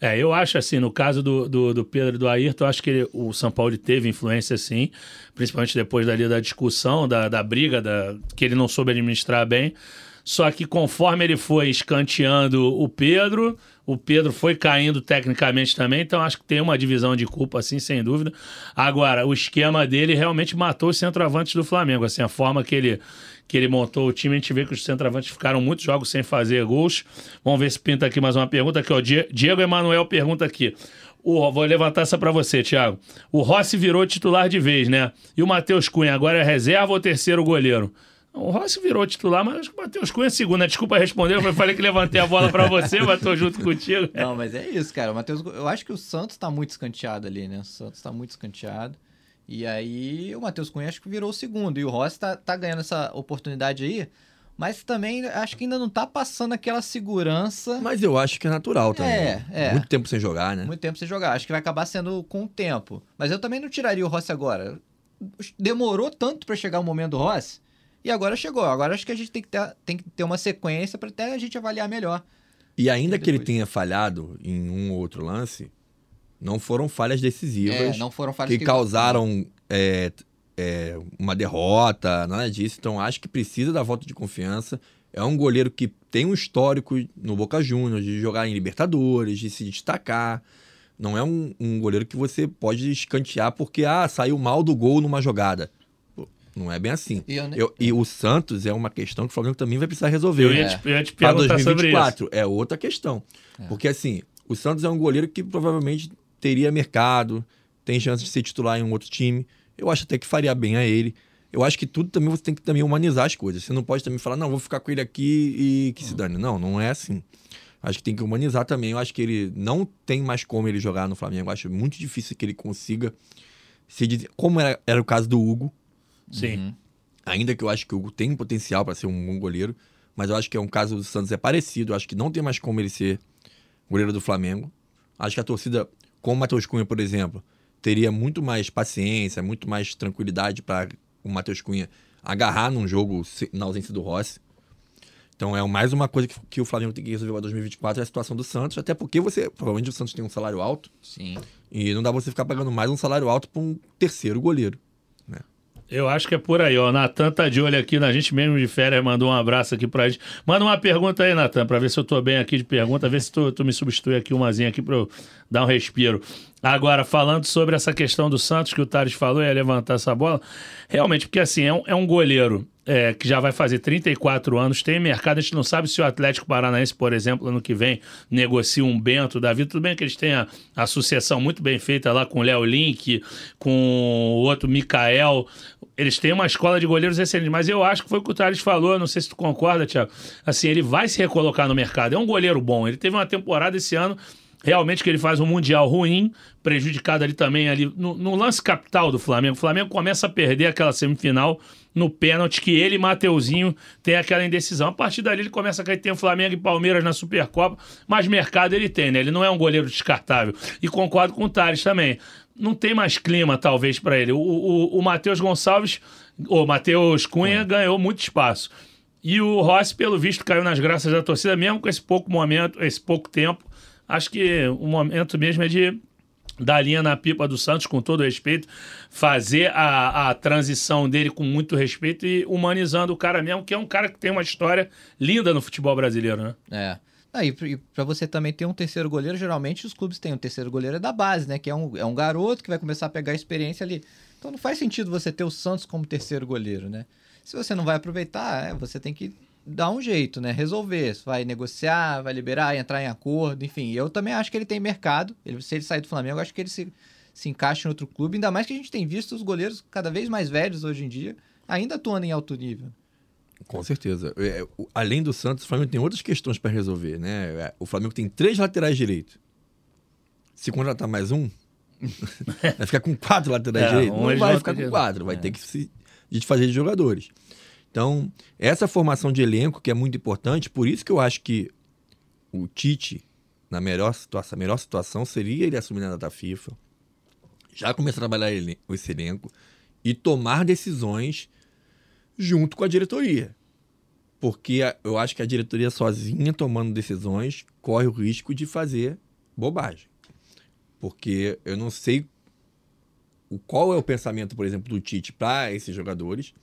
É, eu acho assim, no caso do, do, do Pedro e do Ayrton, eu acho que ele- o São Paulo teve influência sim, principalmente depois dali da discussão, da, da briga, da, que ele não soube administrar bem. Só que conforme ele foi escanteando o Pedro, o Pedro foi caindo tecnicamente também, então acho que tem uma divisão de culpa, assim, sem dúvida. Agora, o esquema dele realmente matou os centroavantes do Flamengo, assim, a forma que ele, que ele montou o time, a gente vê que os centroavantes ficaram muitos jogos sem fazer gols. Vamos ver se pinta aqui mais uma pergunta, aqui, ó, Die- Diego Emanuel pergunta aqui. O, vou levantar essa pra você, Thiago. O Rossi virou titular de vez, né? E o Matheus Cunha agora é reserva ou terceiro goleiro? O Rossi virou titular, mas acho que o Matheus Cunha é segunda. Desculpa responder, eu falei que levantei a bola pra você, mas tô junto contigo.
Não, mas é isso, cara. O Matheus, eu acho que o Santos tá muito escanteado ali, né? O Santos tá muito escanteado. E aí o Matheus Cunha acho que virou o segundo. E o Rossi tá, tá ganhando essa oportunidade aí. Mas também acho que ainda não tá passando aquela segurança.
Mas eu acho que é natural também.
É, é.
Muito tempo sem jogar, né?
Muito tempo sem jogar. Acho que vai acabar sendo com o tempo. Mas eu também não tiraria o Rossi agora. Demorou tanto pra chegar o momento do Rossi. E agora chegou. Agora acho que a gente tem que ter, tem que ter uma sequência pra até a gente avaliar melhor.
E ainda que ele tenha falhado em um ou outro lance, não foram falhas decisivas
É, não foram falhas
que causaram é, é, uma derrota, nada disso. Então acho que precisa da volta de confiança. É um goleiro que tem um histórico no Boca Juniors de jogar em Libertadores, de se destacar. Não é um, um goleiro que você pode escantear porque ah, saiu mal do gol numa jogada. Não é bem assim.
E eu nem-
Eu- e o Santos é uma questão que o Flamengo também vai precisar resolver.
Eu ia te, eu ia te
para
perguntar sobre isso.
2024 é outra questão. Porque assim, o Santos é um goleiro que provavelmente teria mercado, tem chance de ser titular em um outro time. Eu acho até que faria bem a ele. Eu acho que tudo também você tem que também humanizar as coisas. Você não pode também falar, não, vou ficar com ele aqui e que se dane. Não, não é assim. Acho que tem que humanizar também. Eu acho que ele não tem mais como ele jogar no Flamengo. Eu acho muito difícil que ele consiga se dizer. Como era, era o caso do Hugo,
Sim.
Uhum.
Ainda que eu acho que o Hugo tem potencial para ser um bom goleiro, mas eu acho que é um caso do Santos é parecido. Eu acho que não tem mais como ele ser goleiro do Flamengo. Acho que a torcida, com o Matheus Cunha, por exemplo, teria muito mais paciência, muito mais tranquilidade para o Matheus Cunha agarrar num jogo na ausência do Rossi. Então é mais uma coisa que, que o Flamengo tem que resolver para 2024 é a situação do Santos, até porque você provavelmente o Santos tem um salário alto
Sim.
e não dá você ficar pagando mais um salário alto para um terceiro goleiro.
Eu acho que é por aí, ó. Natan tá de olho aqui na gente mesmo de férias, mandou um abraço aqui pra gente. Manda uma pergunta aí, Natan, pra ver se eu tô bem aqui de pergunta, ver se tu, tu me substitui aqui umazinha aqui pra eu dar um respiro. Agora, falando sobre essa questão do Santos que o Thales falou, ia levantar essa bola, realmente, porque assim, é um, é um goleiro é, que já vai fazer 34 anos, tem mercado, a gente não sabe se o Atlético Paranaense, por exemplo, ano que vem, negocia um Bento da vida. Tudo bem que eles têm a, a associação muito bem feita lá com o Léo Link, com o outro Mikael. Eles têm uma escola de goleiros excelente, mas eu acho que foi o que o Thales falou, não sei se tu concorda, Thiago. Assim, ele vai se recolocar no mercado. É um goleiro bom. Ele teve uma temporada esse ano realmente que ele faz um mundial ruim, prejudicado ali também ali no, no, lance capital do Flamengo. O Flamengo começa a perder aquela semifinal no pênalti que ele e Mateuzinho tem aquela indecisão. A partir dali ele começa a cair, tem o Flamengo e Palmeiras na Supercopa, mas mercado ele tem, né? Ele não é um goleiro descartável. E concordo com o Thales também. Não tem mais clima, talvez, para ele. O, o, o Matheus Gonçalves, o Matheus Cunha, é. ganhou muito espaço. E o Rossi, pelo visto, caiu nas graças da torcida, mesmo com esse pouco momento, esse pouco tempo. Acho que o momento mesmo é de dar linha na pipa do Santos, com todo respeito, fazer a, a transição dele com muito respeito e humanizando o cara mesmo, que é um cara que tem uma história linda no futebol brasileiro, né?
É. Ah, e para você também ter um terceiro goleiro, geralmente os clubes têm um terceiro goleiro da base, né? Que é um, é um garoto que vai começar a pegar experiência ali. Então não faz sentido você ter o Santos como terceiro goleiro, né? Se você não vai aproveitar, é, você tem que dar um jeito, né? Resolver. Vai negociar, vai liberar, entrar em acordo, enfim. Eu também acho que ele tem mercado. Ele, se ele sair do Flamengo, acho que ele se, se encaixa em outro clube. Ainda mais que a gente tem visto os goleiros cada vez mais velhos hoje em dia, ainda atuando em alto nível.
Com certeza. É, além do Santos, o Flamengo tem outras questões para resolver, né? É, o Flamengo tem três laterais direitos. Se contratar mais um, vai ficar com quatro laterais é, direitos. Não vai ficar com quatro, vai é. ter que se de fazer de jogadores. Então, essa formação de elenco que é muito importante, por isso que eu acho que o Tite, na melhor situação, a melhor situação seria ele assumir na data FIFA, já começar a trabalhar esse elenco e tomar decisões junto com a diretoria. Porque eu acho que a diretoria sozinha tomando decisões corre o risco de fazer bobagem. Porque eu não sei o qual é o pensamento, por exemplo, do Tite para esses jogadores.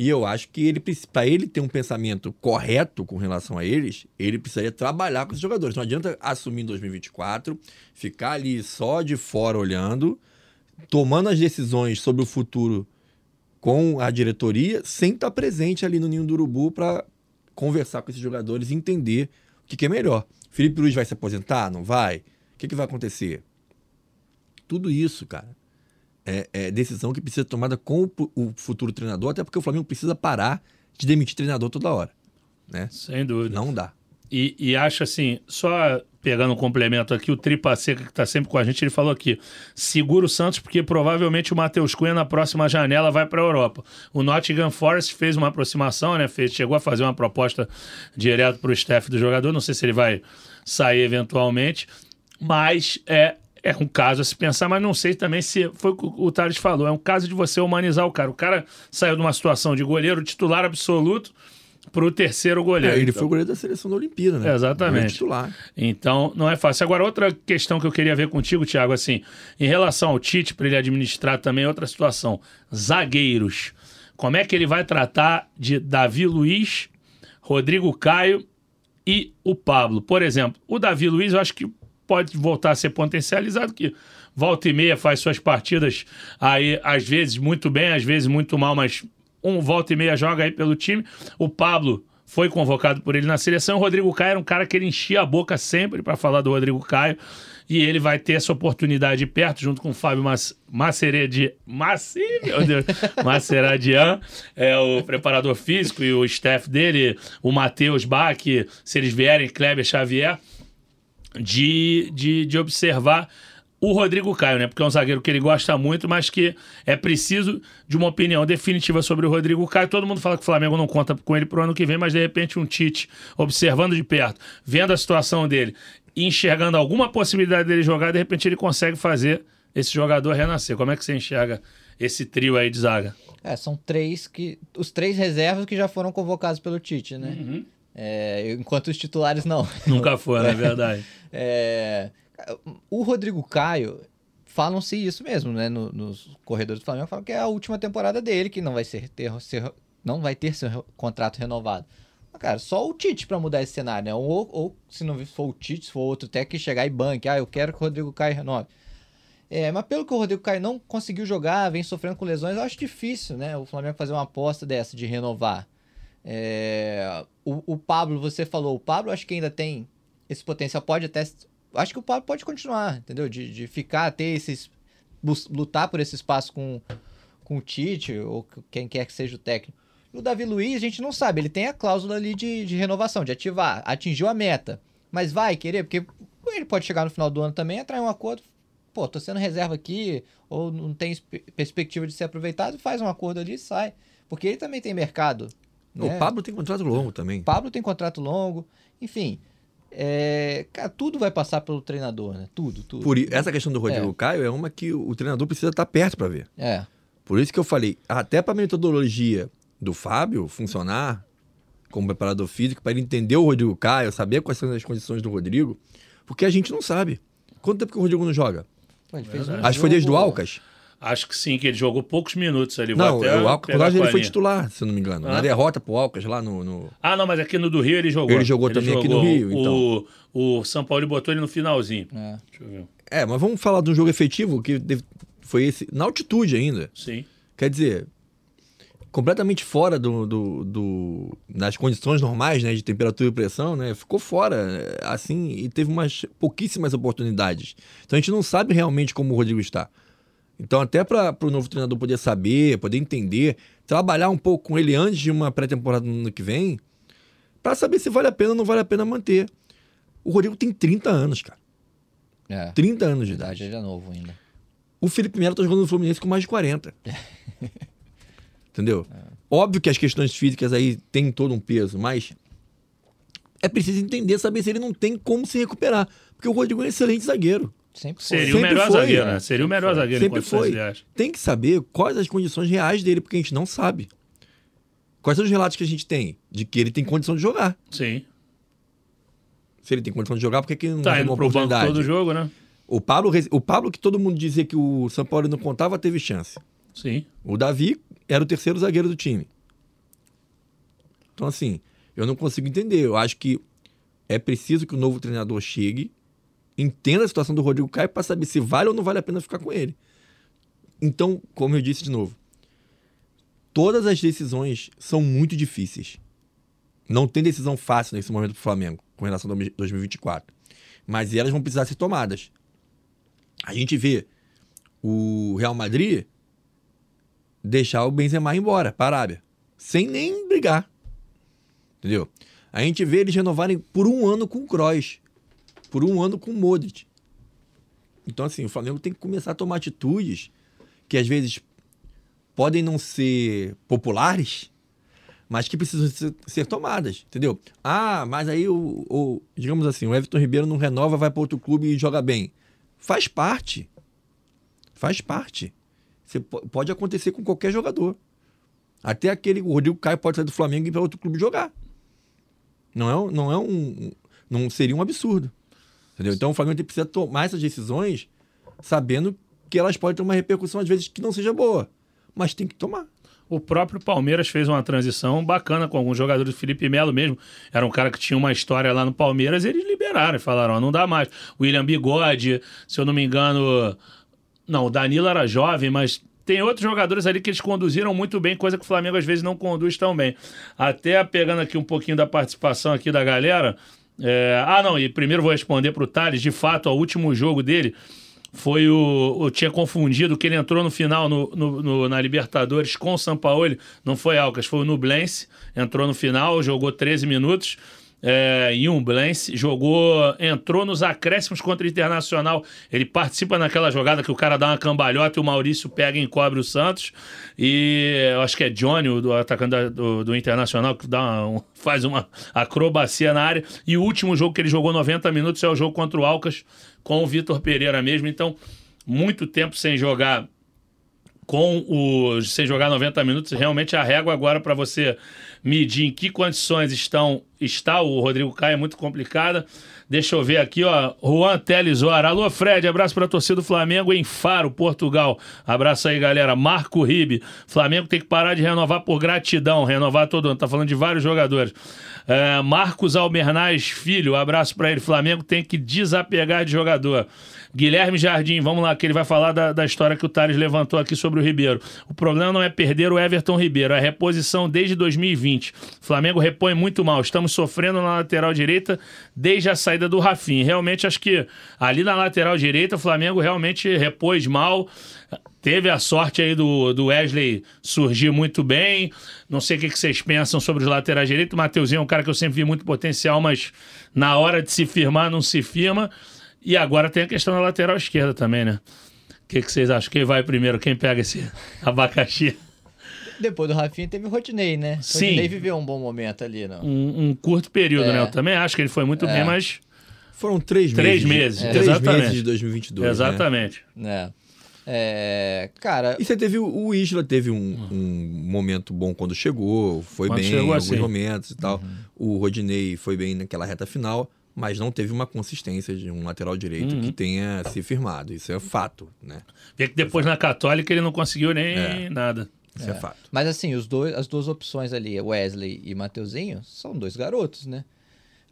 E eu acho que ele para ele ter um pensamento correto com relação a eles, ele precisaria trabalhar com os jogadores. Não adianta assumir em 2024, ficar ali só de fora olhando, tomando as decisões sobre o futuro com a diretoria, sem estar presente ali no ninho do urubu para conversar com esses jogadores e entender o que, que, é melhor. Felipe Luiz vai se aposentar? Não vai? O que, que vai acontecer? Tudo isso, cara é, é, decisão que precisa ser tomada com o, o, futuro treinador, até porque o Flamengo precisa parar de demitir treinador toda hora. Né?
Sem dúvida.
Não dá.
E, e acho assim, só pegando um complemento aqui, o Tripa Seca, que está sempre com a gente, ele falou aqui: segura o Santos, porque provavelmente o Matheus Cunha na próxima janela vai para a Europa. O Nottingham Forest fez uma aproximação, né? Fez, chegou a fazer uma proposta direto para o staff do jogador. Não sei se ele vai sair eventualmente, mas é, é um caso a se pensar, mas não sei também se foi o que o Thales falou. É um caso de você humanizar o cara. O cara saiu de uma situação de goleiro titular absoluto para o terceiro goleiro.
É, ele então. foi o goleiro da seleção da Olimpíada, né?
Exatamente.
Titular.
Então, não é fácil. Agora, outra questão que eu queria ver contigo, Thiago, assim, em relação ao Tite, para ele administrar também outra situação. Zagueiros. Como é que ele vai tratar de Davi Luiz, Rodrigo Caio e o Pablo? Por exemplo, o Davi Luiz, eu acho que pode voltar a ser potencializado, que volta e meia faz suas partidas aí, às vezes muito bem, às vezes muito mal, mas um volta e meia joga aí pelo time. O Pablo foi convocado por ele na seleção. O Rodrigo Caio era um cara que ele enchia a boca sempre para falar do Rodrigo Caio. E ele vai ter essa oportunidade perto, junto com o Fábio Maceredi, Massi, meu Deus, Maceradian, é o preparador físico e o staff dele, o Matheus Bach, se eles vierem, Kleber Xavier de, de, de observar o Rodrigo Caio, né? Porque é um zagueiro que ele gosta muito, mas que é preciso de uma opinião definitiva sobre o Rodrigo Caio. Todo mundo fala que o Flamengo não conta com ele pro ano que vem, mas de repente um Tite, observando de perto, vendo a situação dele enxergando alguma possibilidade dele jogar, de repente ele consegue fazer esse jogador renascer. Como é que você enxerga esse trio aí de zaga?
É, são três que. Os três reservas que já foram convocados pelo Tite, né?
Uhum.
É, enquanto os titulares não.
Nunca foram, é verdade.
É, o Rodrigo Caio falam-se isso mesmo, né? No- nos corredores do Flamengo falam que é a última temporada dele, que não vai ser, ter, ser- não vai ter seu contrato renovado. Mas, cara, só o Tite pra mudar esse cenário, né? Ou, ou se não for o Tite, se for outro técnico, chegar e banque, ah, eu quero que o Rodrigo Caio renove. É, mas pelo que o Rodrigo Caio não conseguiu jogar, vem sofrendo com lesões, eu acho difícil, né? O Flamengo fazer uma aposta dessa de renovar. É, o, o Pablo, você falou, o Pablo acho que ainda tem esse potencial, pode até. Acho que o Pablo pode continuar, entendeu? De, de ficar, ter esses. lutar por esse espaço com, com o Tite, ou quem quer que seja o técnico. O Davi Luiz, a gente não sabe, ele tem a cláusula ali de, de renovação, de ativar, atingiu a meta. Mas vai querer, porque ele pode chegar no final do ano também, atrair um acordo. Pô, tô sendo reserva aqui, ou não tem perspectiva de ser aproveitado, faz um acordo ali e sai. Porque ele também tem mercado. Né?
O Pablo tem contrato longo também.
Pablo tem contrato longo, enfim. É, cara, tudo vai passar pelo treinador, né? Tudo, tudo.
Por essa questão do Rodrigo
É.
Caio é uma que o treinador precisa estar perto para ver.
É,
Por isso que eu falei, até para a metodologia do Fábio funcionar como preparador físico, para ele entender o Rodrigo Caio, saber quais são as condições do Rodrigo, porque a gente não sabe. Quanto tempo que o Rodrigo não joga?
Pô, ele fez um.
Acho que foi desde o Alcas.
Acho que sim, que ele jogou poucos minutos ali. Vou
Não,
até
o Alcas, ele foi titular, se não me engano.
Ah.
Na derrota pro Alcas lá no. no-
Ah, não, mas aqui no do Rio ele jogou.
Ele jogou também aqui no Rio, então.
O, o São Paulo botou ele no finalzinho.
É.
Deixa eu ver.
É, mas vamos falar de um jogo efetivo que foi esse. Na altitude ainda.
Sim.
Quer dizer, completamente fora do, do, do- das condições normais, né, de temperatura e pressão, né, ficou fora, assim, e teve umas pouquíssimas oportunidades. Então a gente não sabe realmente como o Rodrigo está. Então até para o novo treinador poder saber, poder entender, trabalhar um pouco com ele antes de uma pré-temporada no ano que vem, para saber se vale a pena ou não vale a pena manter. O Rodrigo tem 30 anos, cara.
É.
30 anos de idade.
ele é novo ainda.
O Felipe Melo tá jogando no Fluminense com mais de 40. Entendeu? Óbvio que as questões físicas aí têm todo um peso, mas é preciso entender, saber se ele não tem como se recuperar. Porque o Rodrigo é um excelente zagueiro.
Sempre foi.
Seria o melhor
foi,
zagueiro,
né?
né? Seria o melhor zagueiro em
Sempre foi. Tem que saber quais as condições reais dele, porque a gente não sabe. Quais são os relatos que a gente tem de que ele tem condição de jogar?
Sim.
Se ele tem condição de jogar, por que, que não
Tá
tem
indo
uma
pro banco
oportunidade?
todo jogo, né?
O Pablo, o Pablo, que todo mundo dizia que o São Paulo não contava, teve chance.
Sim.
O Davi era o terceiro zagueiro do time. Então, assim, eu não consigo entender. Eu acho que é preciso que o novo treinador chegue, entenda a situação do Rodrigo Caio para saber se vale ou não vale a pena ficar com ele. Então, como eu disse de novo, todas as decisões são muito difíceis. Não tem decisão fácil nesse momento para o Flamengo com relação a 2024. Mas elas vão precisar ser tomadas. A gente vê o Real Madrid deixar o Benzema embora para a Arábia, sem nem brigar. Entendeu? A gente vê eles renovarem por um ano com o Kroos, por um ano com o Modric. Então, assim, o Flamengo tem que começar a tomar atitudes que às vezes podem não ser populares, mas que precisam ser, ser tomadas, entendeu? Ah, mas aí o, o- digamos assim, o Everton Ribeiro não renova, vai para outro clube e joga bem. Faz parte. Faz parte. Você po- pode acontecer com qualquer jogador. Até aquele o Rodrigo Caio pode sair do Flamengo e ir para outro clube jogar. Não é, não é um não seria um absurdo. Entendeu? Então o Flamengo precisa tomar essas decisões sabendo que elas podem ter uma repercussão às vezes que não seja boa, mas tem que tomar.
O próprio Palmeiras fez uma transição bacana com alguns jogadores. Felipe Melo mesmo era um cara que tinha uma história lá no Palmeiras. Eles liberaram e falaram: não dá mais. William Bigode, se eu não me engano. Não, o Danilo era jovem, mas tem outros jogadores ali que eles conduziram muito bem, coisa que o Flamengo às vezes não conduz tão bem. Até pegando aqui um pouquinho da participação aqui da galera. É, Ah, não, e primeiro vou responder para o Thales. De fato, o último jogo dele foi o. Eu tinha confundido que ele entrou no final no, no- no- na Libertadores com o Sampaoli. Não foi Alcas, foi o Nublense. Entrou no final, jogou 13 minutos. É, em Blense, jogou, entrou nos acréscimos contra o Internacional. Ele participa naquela jogada que o cara dá uma cambalhota e o Maurício pega e encobre o Santos. E acho que é Johnny, o atacante do, do Internacional, que dá uma- um- faz uma acrobacia na área. E o último jogo que ele jogou 90 minutos é o jogo contra o Alcas com o Vitor Pereira mesmo. Então, muito tempo sem jogar com o sem jogar 90 minutos, realmente a régua agora para você medir em que condições estão está o Rodrigo Caio, é muito complicada. Deixa eu ver aqui, ó. Juan Teles Alô, Fred, abraço para a torcida do Flamengo em Faro, Portugal. Abraço aí, galera. Marco Ribe. Flamengo tem que parar de renovar por gratidão, renovar todo ano. Tá falando de vários jogadores. É, Marcos Albernaz Filho, abraço para ele. Flamengo tem que desapegar de jogador. Guilherme Jardim, vamos lá, que ele vai falar da, da história que o Thales levantou aqui sobre o Ribeiro. O problema não é perder o Everton Ribeiro, é a reposição desde 2020. O Flamengo repõe muito mal. Estamos sofrendo na lateral direita desde a saída do Rafinha. Realmente, acho que ali na lateral direita, o Flamengo realmente repôs mal. Teve a sorte aí do, do Wesley surgir muito bem. Não sei o que, vocês pensam sobre os laterais direitos. O Mateuzinho é um cara que eu sempre vi muito potencial, mas na hora de se firmar, não se firma. E agora tem a questão da lateral esquerda também, né? O que, que vocês acham? Quem vai primeiro? Quem pega esse abacaxi?
Depois do Rafinha teve o Rodinei, né? O
Sim.
Rodinei viveu um bom momento ali, não.
Um, um curto período,
É.
né? Eu também acho que ele foi muito
É.
bem, mas.
Foram três,
Três
meses.
meses,
de- Três
exatamente.
meses de 2022. né?
Exatamente.
É. É, cara,
E você teve o- Isla teve um, um momento bom quando chegou, foi
Quando
bem
chegou,
em alguns
assim.
momentos e tal. O Rodinei foi bem naquela reta final, mas não teve uma consistência de um lateral direito
Uhum.
que tenha se firmado. Isso é fato, né?
Vê que depois na Católica ele não conseguiu nem
É.
nada.
Isso é, fato.
mas assim, os dois, as duas opções ali, Wesley e Mateuzinho, são dois garotos, né?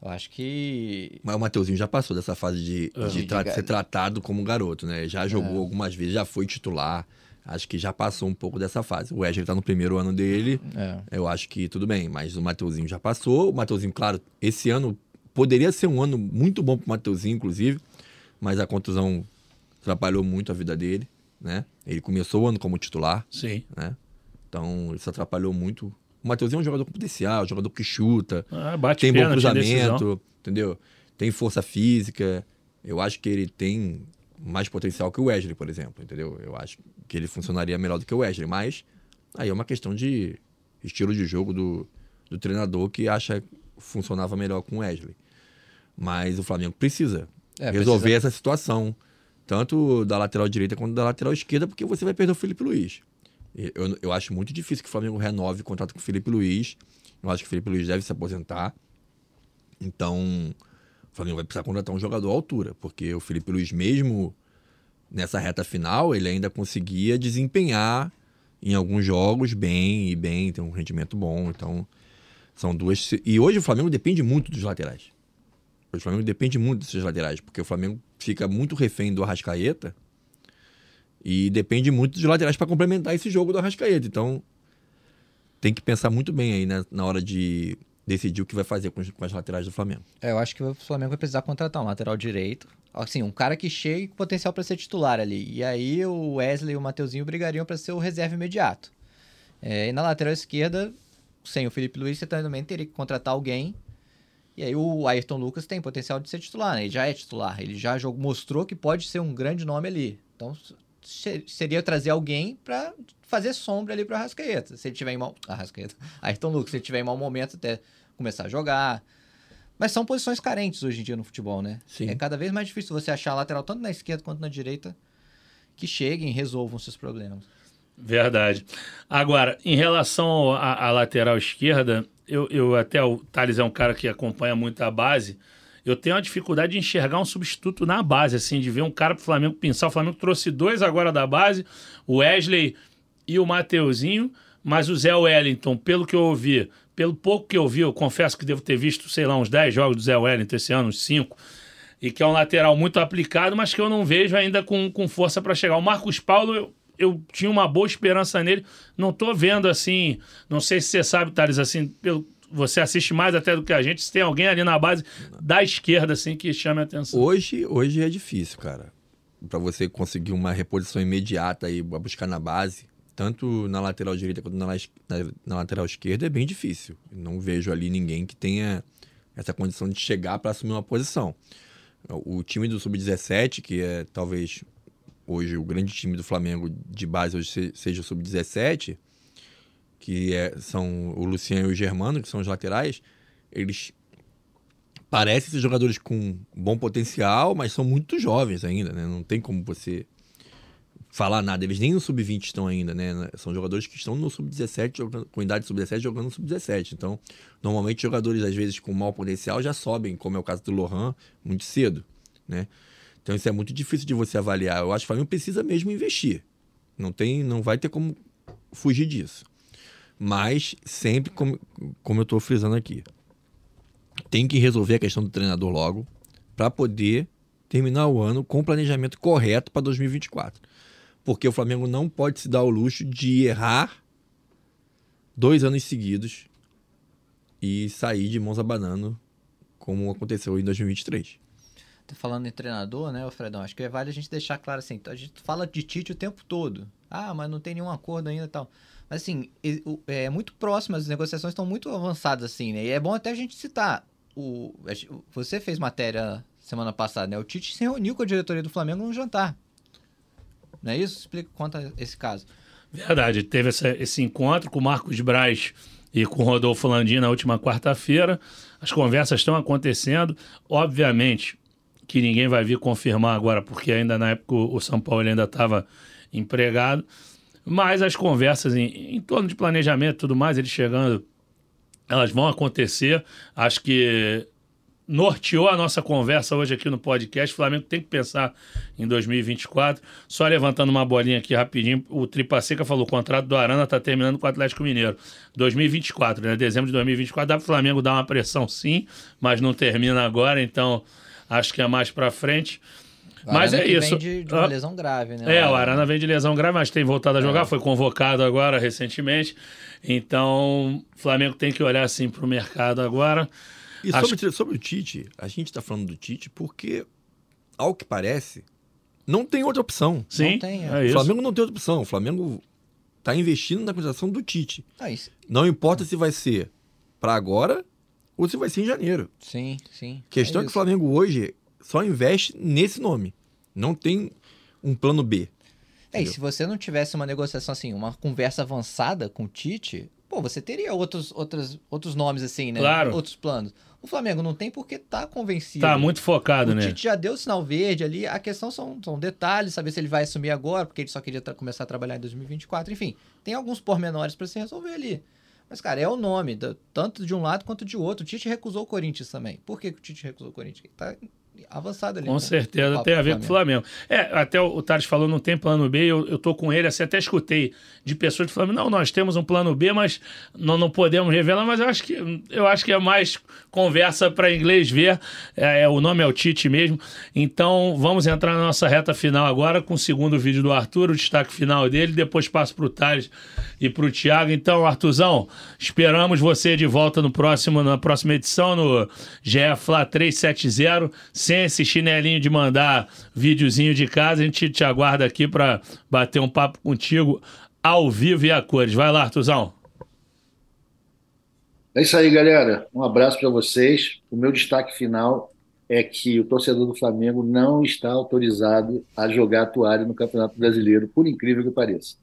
Eu acho que
Mas o Mateuzinho já passou dessa fase de,
É.
de
De
tra-
ga-
ser tratado como garoto, né? Já jogou algumas vezes, já foi titular. Acho que já passou um pouco dessa fase. O Wesley tá no primeiro ano dele.
é,
Eu acho que tudo bem, mas o Mateuzinho já passou. O Mateuzinho, claro, esse ano poderia ser um ano muito bom pro Mateuzinho, inclusive, mas a contusão atrapalhou muito a vida dele, né? Ele começou o ano como titular,
Sim.
né? Então isso atrapalhou muito. O Mateuzinho é um jogador com potencial, um jogador que chuta,
Ah, bate
tem bom
pênalti, decisão.
cruzamento, entendeu? Tem força física. Eu acho que ele tem mais potencial que o Wesley, por exemplo, entendeu? Eu acho que ele funcionaria melhor do que o Wesley, mas aí é uma questão de estilo de jogo do, do treinador que acha que funcionava melhor com o Wesley. Mas o Flamengo precisa
É,
resolver
precisa-
essa situação, tanto da lateral direita quanto da lateral esquerda, porque você vai perder o Felipe Luiz. Eu, eu acho muito difícil que o Flamengo renove o contrato com o Felipe Luiz. Eu acho que o Felipe Luiz deve se aposentar. Então, o Flamengo vai precisar contratar um jogador à altura, porque o Felipe Luiz, mesmo nessa reta final, ele ainda conseguia desempenhar em alguns jogos bem e bem, tem um rendimento bom. Então, são duas. E hoje o Flamengo depende muito dos laterais. O Flamengo depende muito desses laterais, porque o Flamengo fica muito refém do Arrascaeta e depende muito dos laterais para complementar esse jogo do Arrascaeta. Então, tem que pensar muito bem aí né, na hora de decidir o que vai fazer com as laterais do Flamengo.
É, eu acho que o Flamengo vai precisar contratar um lateral direito. Assim, um cara que chegue com potencial para ser titular ali. E aí o Wesley e o Mateuzinho brigariam para ser o reserva imediato. É, e na lateral esquerda, sem o Felipe Luiz, você também teria que contratar alguém. E aí o Ayrton Lucas tem potencial de ser titular, né? Ele já é titular. Ele já jogou, mostrou que pode ser um grande nome ali. Então se- seria trazer alguém para fazer sombra ali para o Arrascaeta. Se ele tiver em mau... Arrascaeta. Ayrton Lucas, se ele tiver em mau momento, até começar a jogar. Mas são posições carentes hoje em dia no futebol, né?
Sim.
É cada vez mais difícil você achar lateral, tanto na esquerda quanto na direita, que cheguem e resolvam seus problemas.
Verdade. Agora, em relação à lateral esquerda, eu, eu até o Thales é um cara que acompanha muito a base. Eu tenho uma dificuldade de enxergar um substituto na base, assim, de ver um cara pro Flamengo pensar. O Flamengo trouxe dois agora da base, o Wesley e o Mateuzinho, mas o Zé Wellington, pelo que eu ouvi, pelo pouco que eu vi, eu confesso que devo ter visto, sei lá, uns 10 jogos do Zé Wellington esse ano, uns 5, e que é um lateral muito aplicado, mas que eu não vejo ainda com, com força para chegar. O Marcos Paulo, eu, eu tinha uma boa esperança nele, não tô vendo assim, não sei se você sabe, Thales, assim, pelo, você assiste mais até do que a gente, se tem alguém ali na base da esquerda, assim, que chame a atenção.
Hoje, hoje é difícil, cara. Para você conseguir uma reposição imediata e buscar na base, tanto na lateral direita quanto na, na- na lateral esquerda, é bem difícil. Não vejo ali ninguém que tenha essa condição de chegar para assumir uma posição. O time do Sub-17, que é talvez hoje o grande time do Flamengo de base hoje se- seja o Sub-17, que é- são o Luciano e o Germano, que são os laterais, eles parecem ser jogadores com bom potencial, mas são muito jovens ainda, né? Não tem como você falar nada. Eles nem no sub-20 estão ainda, né? São jogadores que estão no sub-17, com idade sub-17, jogando no sub-17. Então, normalmente, jogadores, às vezes, com mau potencial já sobem, como é o caso do Lohan, muito cedo, né? Então, isso é muito difícil de você avaliar. Eu acho que o Flamengo precisa mesmo investir. Não, tem, não vai ter como fugir disso. Mas, sempre, como, como eu estou frisando aqui, tem que resolver a questão do treinador logo para poder terminar o ano com o planejamento correto para 2024. Porque o Flamengo não pode se dar o luxo de errar dois anos seguidos e sair de mãos abanando, como aconteceu em 2023.
Falando em treinador, né, Fredão? Acho que é vale a gente deixar claro assim. A gente fala de Tite o tempo todo. Ah, mas não tem nenhum acordo ainda e tal. Mas assim, é muito próximo, as negociações estão muito avançadas, assim, né? E é bom até a gente citar. O, você fez matéria semana passada, né? O Tite se reuniu com a diretoria do Flamengo num jantar. Não é isso? Explica, conta esse caso.
Verdade, teve essa, esse encontro com o Marcos Braz e com o Rodolfo Landim na última quarta-feira. As conversas estão acontecendo. Obviamente que ninguém vai vir confirmar agora, porque ainda na época o São Paulo ainda estava empregado. Mas as conversas em, em torno de planejamento e tudo mais, ele chegando, elas vão acontecer. Acho que norteou a nossa conversa hoje aqui no podcast. O Flamengo tem que pensar em 2024. Só levantando uma bolinha aqui rapidinho, o Tripa Seca falou: o contrato do Arana está terminando com o Atlético Mineiro. 2024, né? Dezembro de 2024. Dá para o Flamengo dar uma pressão sim, mas não termina agora, então acho que é mais para frente. Mas é isso.
Vem de, de uma lesão grave, né?
É, o Arana vem de lesão grave, mas tem voltado a jogar, é. foi convocado agora recentemente. Então, o Flamengo tem que olhar assim para o mercado agora.
E Acho... sobre, sobre o Tite, a gente está falando do Tite porque, ao que parece, não tem outra opção.
Sim,
não
tem,
é. o Flamengo não tem outra opção. O Flamengo está investindo na contratação do Tite. Ah, não importa se vai ser para agora ou se vai ser em janeiro.
Sim, sim.
A questão é, é que o Flamengo hoje só investe nesse nome. Não tem um plano B.
É, e se você não tivesse uma negociação assim, uma conversa avançada com o Tite, pô, você teria outros, outros, outros nomes assim, né?
Claro.
Outros planos. O Flamengo não tem porque tá convencido.
Tá muito focado,
o
né?
O Tite já deu o sinal verde ali. A questão são, são detalhes, saber se ele vai assumir agora, porque ele só queria começar a trabalhar em 2024. Enfim, tem alguns pormenores para se resolver ali. Mas, cara, é o nome, tanto de um lado quanto de outro. O Tite recusou o Corinthians também. Por que, que o Tite recusou o Corinthians? Ele tá avançado ali.
Com né? certeza, tem a ver com o Flamengo. É, até o, o Thales falou, não tem plano B, eu, eu tô com ele, assim, até escutei de pessoas que falam, não, nós temos um plano B, mas não, não podemos revelar, mas eu acho que, eu acho que é mais conversa para inglês ver, é, é, o nome é o Tite mesmo. Então, vamos entrar na nossa reta final agora com o segundo vídeo do Arthur, o destaque final dele, depois passo para o Thales e para o Thiago. Então, Arthurzão, esperamos você de volta no próximo, na próxima edição, no GFLA 370, sem esse chinelinho de mandar videozinho de casa, a gente te aguarda aqui para bater um papo contigo ao vivo e a cores. Vai lá, Artuzão.
É isso aí, galera. Um abraço para vocês. O meu destaque final é que o torcedor do Flamengo não está autorizado a jogar toalha no Campeonato Brasileiro, por incrível que pareça.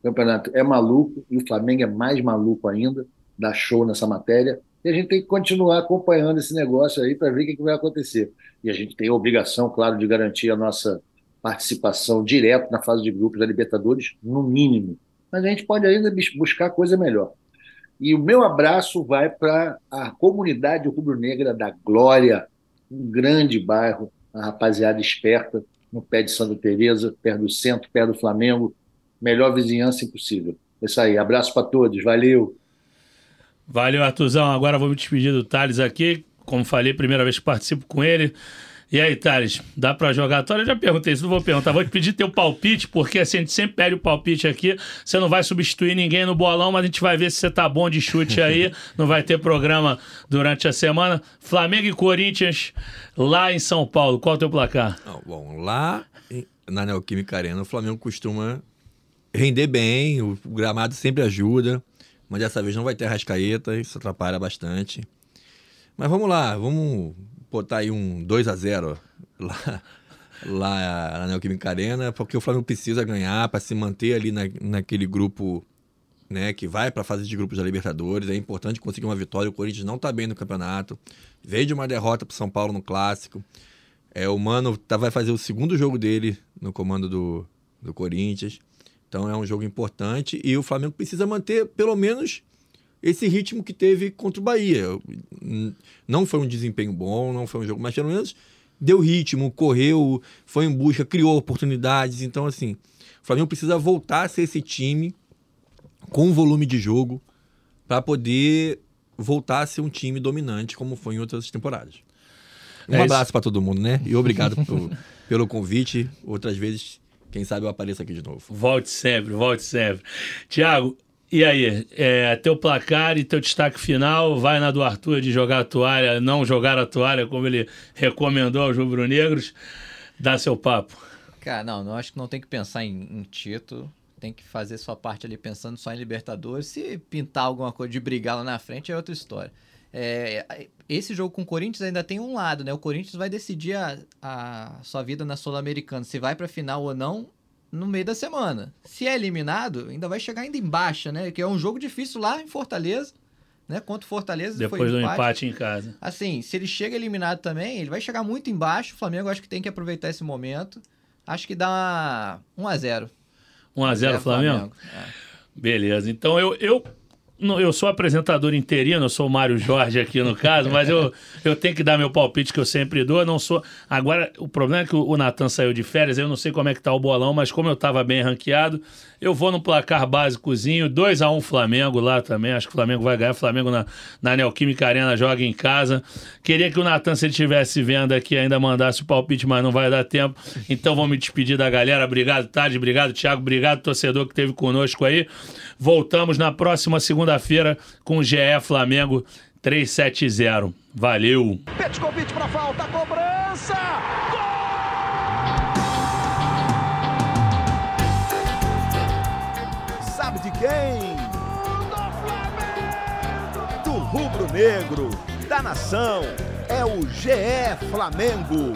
O campeonato é maluco e o Flamengo é mais maluco ainda, dá show nessa matéria. E a gente tem que continuar acompanhando esse negócio aí para ver o que, vai acontecer. E a gente tem a obrigação, claro, de garantir a nossa participação direta na fase de grupos da Libertadores, no mínimo. Mas a gente pode ainda buscar coisa melhor. E o meu abraço vai para a comunidade rubro-negra da Glória, um grande bairro, a rapaziada esperta, no pé de Santa Teresa, perto do centro, perto do Flamengo. Melhor vizinhança impossível. É isso aí. Abraço para todos. Valeu.
Valeu, Artuzão. Agora vou me despedir do Thales aqui. Como falei, primeira vez que participo com ele. E aí, Thales, dá para jogar a Eu já perguntei isso, não vou perguntar. Vou te pedir teu palpite, porque assim, a gente sempre pede o palpite aqui. Você não vai substituir ninguém no bolão, mas a gente vai ver se você tá bom de chute aí. não vai ter programa durante a semana. Flamengo e Corinthians lá em São Paulo. Qual é o teu placar?
Não, bom, lá na Neoquímica Arena, o Flamengo costuma render bem, o gramado sempre ajuda mas dessa vez não vai ter rascaeta, isso atrapalha bastante. Mas vamos lá, vamos botar aí um 2 a 0 lá, lá na Neoquímica Arena, porque o Flamengo precisa ganhar para se manter ali na, naquele grupo né, que vai para a fase de grupos da Libertadores. É importante conseguir uma vitória. O Corinthians não está bem no campeonato. Veio de uma derrota para São Paulo no Clássico. É, o Mano tá, vai fazer o segundo jogo dele no comando do, do Corinthians. Então é um jogo importante e o Flamengo precisa manter pelo menos esse ritmo que teve contra o Bahia. Não foi um desempenho bom, não foi um jogo, mas pelo menos deu ritmo, correu, foi em busca, criou oportunidades. Então, assim, o Flamengo precisa voltar a ser esse time com volume de jogo para poder voltar a ser um time dominante, como foi em outras temporadas. Um é abraço para todo mundo, né? E obrigado pelo convite. Outras vezes, quem sabe eu apareço aqui de novo.
Volte sempre, volte sempre. Tiago, e aí, é, teu placar e teu destaque final vai na do Arthur de jogar a toalha, não jogar a toalha, como ele recomendou aos rubro-negros. Dá seu papo.
Cara, não, não acho que não tem que pensar em, em título. Tem que fazer sua parte ali pensando só em Libertadores. Se pintar alguma coisa de brigar lá na frente é outra história. É, esse jogo com o Corinthians ainda tem um lado, né? O Corinthians vai decidir a, a sua vida na Sul-Americana, se vai para final ou não, no meio da semana. Se é eliminado, ainda vai chegar ainda em baixa, né? Que é um jogo difícil lá em Fortaleza, né? Contra o Fortaleza.
Depois do empate. empate em casa.
Assim, se ele chega eliminado também, ele vai chegar muito embaixo. O Flamengo acho que tem que aproveitar esse momento. Acho que dá 1 a 0
1 a 0 Flamengo? Flamengo. É. Beleza. Então eu, eu eu sou apresentador interino, eu sou o Mário Jorge aqui no caso, mas eu, eu tenho que dar meu palpite que eu sempre dou. Eu não sou. Agora, o problema é que o Natan saiu de férias, eu não sei como é que tá o bolão, mas como eu estava bem ranqueado, eu vou no placar básicozinho, 2 a 1 um Flamengo lá também. Acho que o Flamengo vai ganhar. Flamengo na, na Neoquímica Arena joga em casa. Queria que o Natan, se ele estivesse vendo aqui, ainda mandasse o palpite, mas não vai dar tempo. Então vou me despedir da galera. Obrigado, Tarde. Obrigado, Thiago. Obrigado, torcedor que esteve conosco aí. Voltamos na próxima segunda-feira com o GE Flamengo 370. Valeu.
Petkovic para falta, cobrança. Sabe de quem? Do rubro-negro, da nação. É o GE Flamengo.